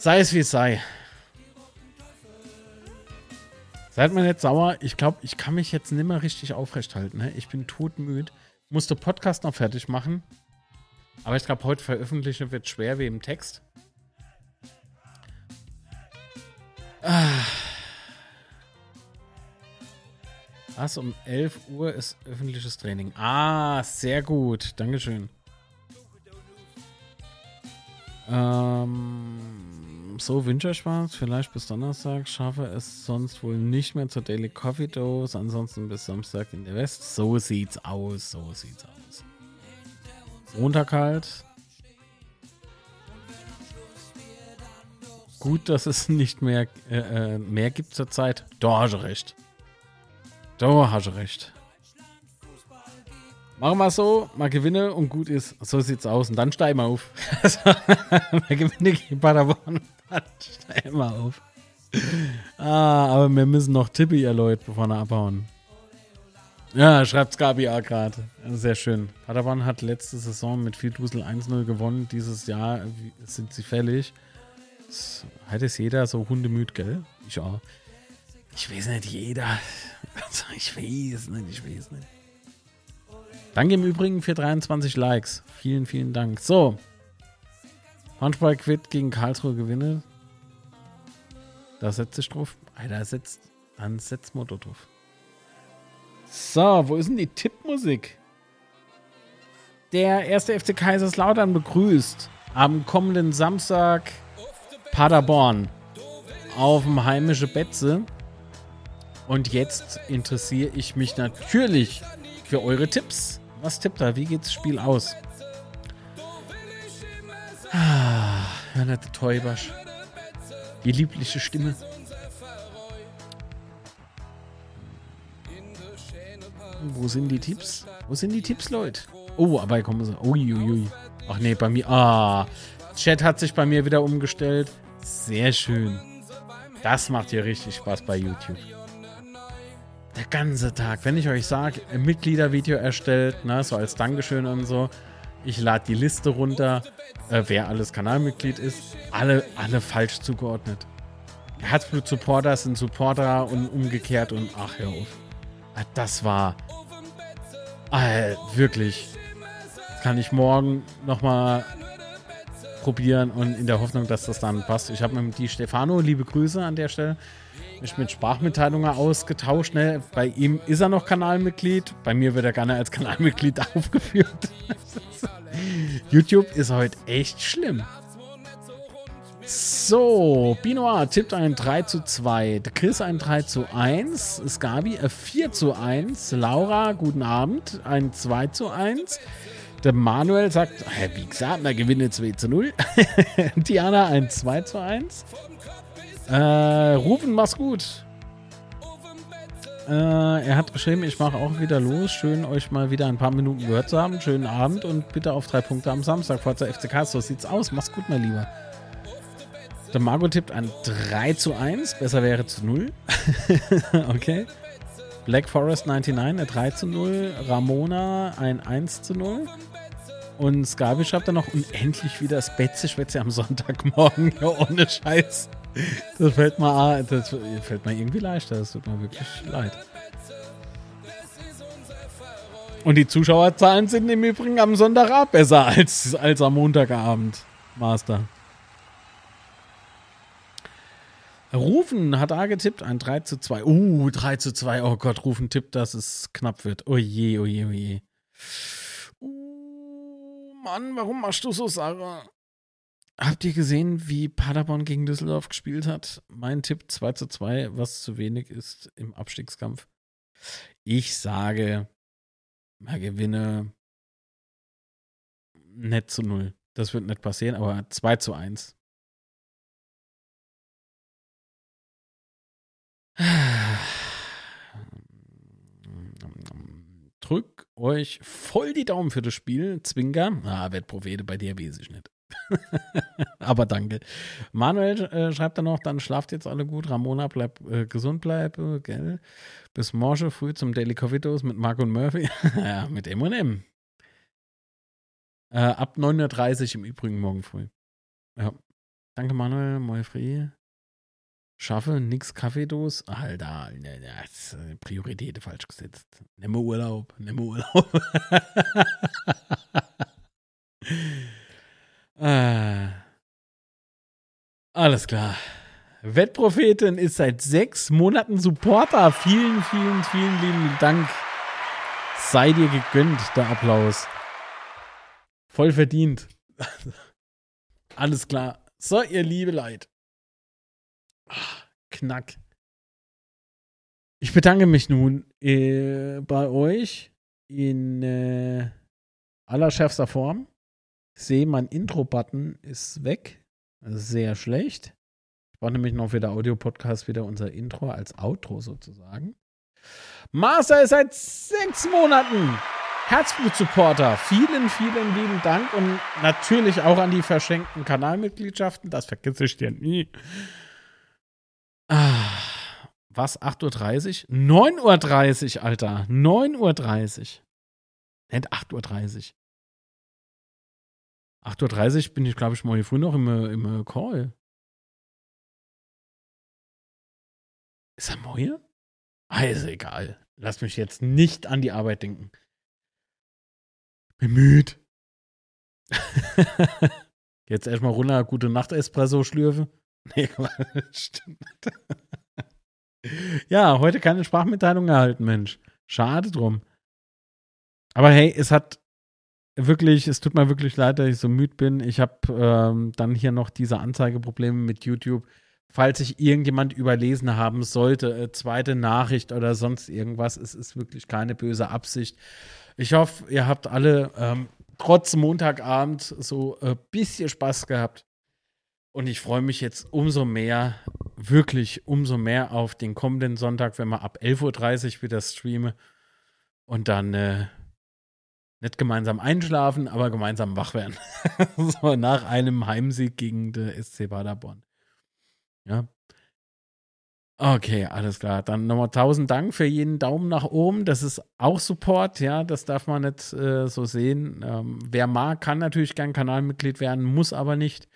Sei es wie es sei. Seid mir nicht sauer. Ich glaube, ich kann mich jetzt nicht mehr richtig aufrecht halten. Ne? Ich bin todmüde. Musste Podcast noch fertig machen. Aber ich glaube, heute veröffentlichen wird schwer wie im Text. Ah. Was? Um 11 Uhr ist öffentliches Training. Ah, sehr gut. Dankeschön. Ähm, so, Winterschwarz. Vielleicht bis Donnerstag. Schaffe es sonst wohl nicht mehr zur Daily Coffee Dose. Ansonsten bis Samstag in der West. So sieht's aus. So sieht's aus. Montag halt. Gut, dass es nicht mehr, äh, äh mehr gibt zur Zeit. Da hast du recht. Da hast du recht. Machen wir so, mal gewinne und gut ist. So sieht's aus. Und dann steigen wir auf. [LAUGHS] [LAUGHS] mal gewinne gegen Paderborn. Steigen wir auf. Ah, aber wir müssen noch Tippi, Leute, bevor wir abhauen. Ja, schreibt Gabi auch gerade. Sehr schön. Paderborn hat letzte Saison mit viel Dusel 1-0 gewonnen. Dieses Jahr sind sie fällig. Das hat es jeder so hundemüd, gell? Ich auch. Ich weiß nicht, jeder. [LAUGHS] Ich weiß nicht, ich weiß nicht. Danke im Übrigen für 23 Likes. Vielen, vielen Dank. So. Handball Quid gegen Karlsruhe gewinne. Da setzt sich drauf. Alter, setzt, dann setzt Motto drauf. So, wo ist denn die Tippmusik? Der erste FC Kaiserslautern begrüßt am kommenden Samstag Paderborn auf dem heimischen Betze. Und jetzt interessiere ich mich natürlich für eure Tipps. Was tippt da? Wie geht das Spiel aus? Ah, Hörnette Teubasch. Die liebliche Stimme. Wo sind die Tipps? Wo sind die Tipps, Leute? Oh, aber kommen sie. Uiuiui. Ach nee, bei mir. Ah. Chat hat sich bei mir wieder umgestellt. Sehr schön. Das macht hier richtig Spaß bei YouTube. Der ganze Tag. Wenn ich euch sage, Mitgliedervideo erstellt, ne, so als Dankeschön und so. Ich lade die Liste runter, äh, wer alles Kanalmitglied ist. Alle, alle falsch zugeordnet. Herzblut-Supporter sind Supporter und umgekehrt und ach, hör auf. Ah, das war äh, wirklich. kann ich morgen nochmal probieren und in der Hoffnung, dass das dann passt. Ich habe mit die Stefano, liebe Grüße an der Stelle, mich mit Sprachmitteilungen ausgetauscht. Ne? Bei ihm ist er noch Kanalmitglied. Bei mir wird er gerne als [LAUGHS] Kanalmitglied aufgeführt. [LAUGHS] YouTube ist heute echt schlimm. So, Binoir tippt ein 3 zu 2. Der Chris ein 3 zu 1. Skabi ein 4 zu 1. Laura, guten Abend, ein 2 zu 1. Der Manuel sagt, wie gesagt, wir gewinnen 2 zu 0. [LAUGHS] Diana ein 2 zu 1. Äh, Rufen, mach's gut. Äh, er hat geschrieben, ich mache auch wieder los. Schön, euch mal wieder ein paar Minuten gehört zu haben. Schönen Abend und bitte auf drei Punkte am Samstag. Forza FCK, so sieht's aus. Mach's gut, mein Lieber. Der Marco tippt an 3 zu 1. Besser wäre zu 0. [LAUGHS] okay. Black Forest 99, eine 3 zu 0. Ramona ein 1 zu 0. Und Skabi schreibt dann noch, und endlich wieder das Betze Schwätze am Sonntagmorgen. [LAUGHS] Ja, ohne Scheiß. Das fällt mir, das fällt mir irgendwie leichter. Das tut mir wirklich leid. Und die Zuschauerzahlen sind im Übrigen am Sonntagabend besser als, als am Montagabend, Master. Rufen hat A getippt, ein 3 zu 2. Uh, 3 zu 2. Oh Gott, Rufen tippt, dass es knapp wird. Oh je, oh je, oh je. Uh, Mann, warum machst du so, Sarah? Habt ihr gesehen, wie Paderborn gegen Düsseldorf gespielt hat? Mein Tipp 2 zu 2, was zu wenig ist im Abstiegskampf. Ich sage, man gewinne nicht zu 0. Das wird nicht passieren, aber 2 zu 1. Drück euch voll die Daumen für das Spiel, Zwinger. Ah, Wettprophete, bei dir weiß ich nicht. [LAUGHS] Aber danke. Manuel äh, schreibt dann noch, dann schlaft jetzt alle gut. Ramona bleibt äh, gesund bleibe, gell? Bis morgen früh zum Daily Dose mit Mark und Murphy. [LAUGHS] ja, mit M&M. Äh, ab 9.30 Uhr im Übrigen morgen früh. Ja. Danke, Manuel. Moi free schaffe, nix Kaffeedos. Alter, ne, ne, Prioritäten falsch gesetzt. Nimm Urlaub, nimm Urlaub. [LAUGHS] ah. Alles klar. Wettprophetin ist seit sechs Monaten Supporter. Vielen, vielen, vielen lieben Dank. Sei dir gegönnt, der Applaus. Voll verdient. [LAUGHS] Alles klar. So, ihr liebe Leid. Knack. Ich bedanke mich nun äh, bei euch in äh, allerschärfster Form. Ich sehe, mein Intro-Button ist weg. Sehr schlecht. Ich brauche nämlich noch den Audio-Podcast wieder unser Intro als Outro sozusagen. Master ist seit sechs Monaten Herzblut-Supporter. Vielen, vielen lieben Dank und natürlich auch an die verschenkten Kanalmitgliedschaften. Das vergesse ich dir nie. Ah, was? 8.30 Uhr? 9.30 Uhr, Alter. 9.30 Uhr. Nicht 8.30 Uhr. 8.30 Uhr bin ich, glaube ich, morgen früh noch im, im Call. Ist er morgen? Ist egal. Lass mich jetzt nicht an die Arbeit denken. Bemüht. [LAUGHS] jetzt erstmal runter, gute Nacht Espresso schlürfe. [LAUGHS] Nee, stimmt. [LAUGHS] ja, heute keine Sprachmitteilung erhalten, Mensch. Schade drum. Aber hey, es hat wirklich, es tut mir wirklich leid, dass ich so müde bin. Ich habe ähm, dann hier noch diese Anzeigeprobleme mit YouTube. Falls sich irgendjemand überlesen haben sollte, äh, zweite Nachricht oder sonst irgendwas, es ist wirklich keine böse Absicht. Ich hoffe, ihr habt alle ähm, trotz Montagabend so ein bisschen Spaß gehabt. Und ich freue mich jetzt umso mehr, wirklich umso mehr auf den kommenden Sonntag, wenn wir ab 11.30 Uhr wieder streame und dann äh, nicht gemeinsam einschlafen, aber gemeinsam wach werden. [LAUGHS] so nach einem Heimsieg gegen den SC Paderborn. Ja. Okay, alles klar. Dann nochmal tausend Dank für jeden Daumen nach oben. Das ist auch Support, ja, das darf man nicht äh, so sehen. Ähm, wer mag, kann natürlich gern Kanalmitglied werden, muss aber nicht.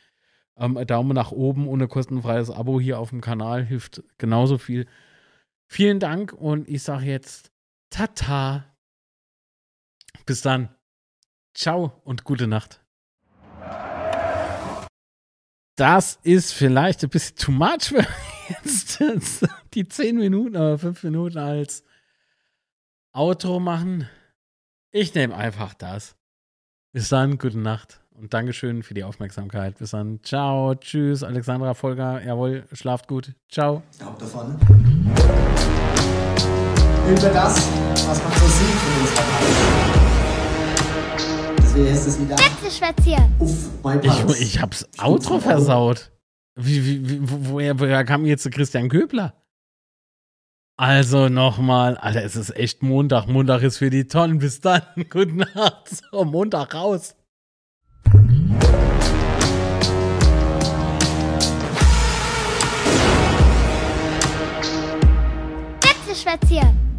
Ähm, Daumen nach oben ein kostenfreies Abo hier auf dem Kanal hilft genauso viel. Vielen Dank und ich sage jetzt Tata. Bis dann. Ciao und gute Nacht. Das ist vielleicht ein bisschen too much für [LAUGHS] jetzt die 10 Minuten oder 5 Minuten als Outro machen. Ich nehme einfach das. Bis dann, gute Nacht Und Dankeschön für die Aufmerksamkeit. Bis dann. Ciao. Tschüss. Alexandra Volker. Jawohl. Schlaft gut. Ciao. Haupt davon. Über das, was man so sieht in unserer Welt. Deswegen heißt es wieder. Uff, mein Ich, ich hab's Outro versaut. Wie, wie, wie, wo- woher, woher kam jetzt Christian Köbler? Also nochmal, Alter, es ist echt Montag. Montag ist für die Tonnen. Bis dann. [LAUGHS] Gute Nacht. So, Montag raus. Wechselschwätzchen.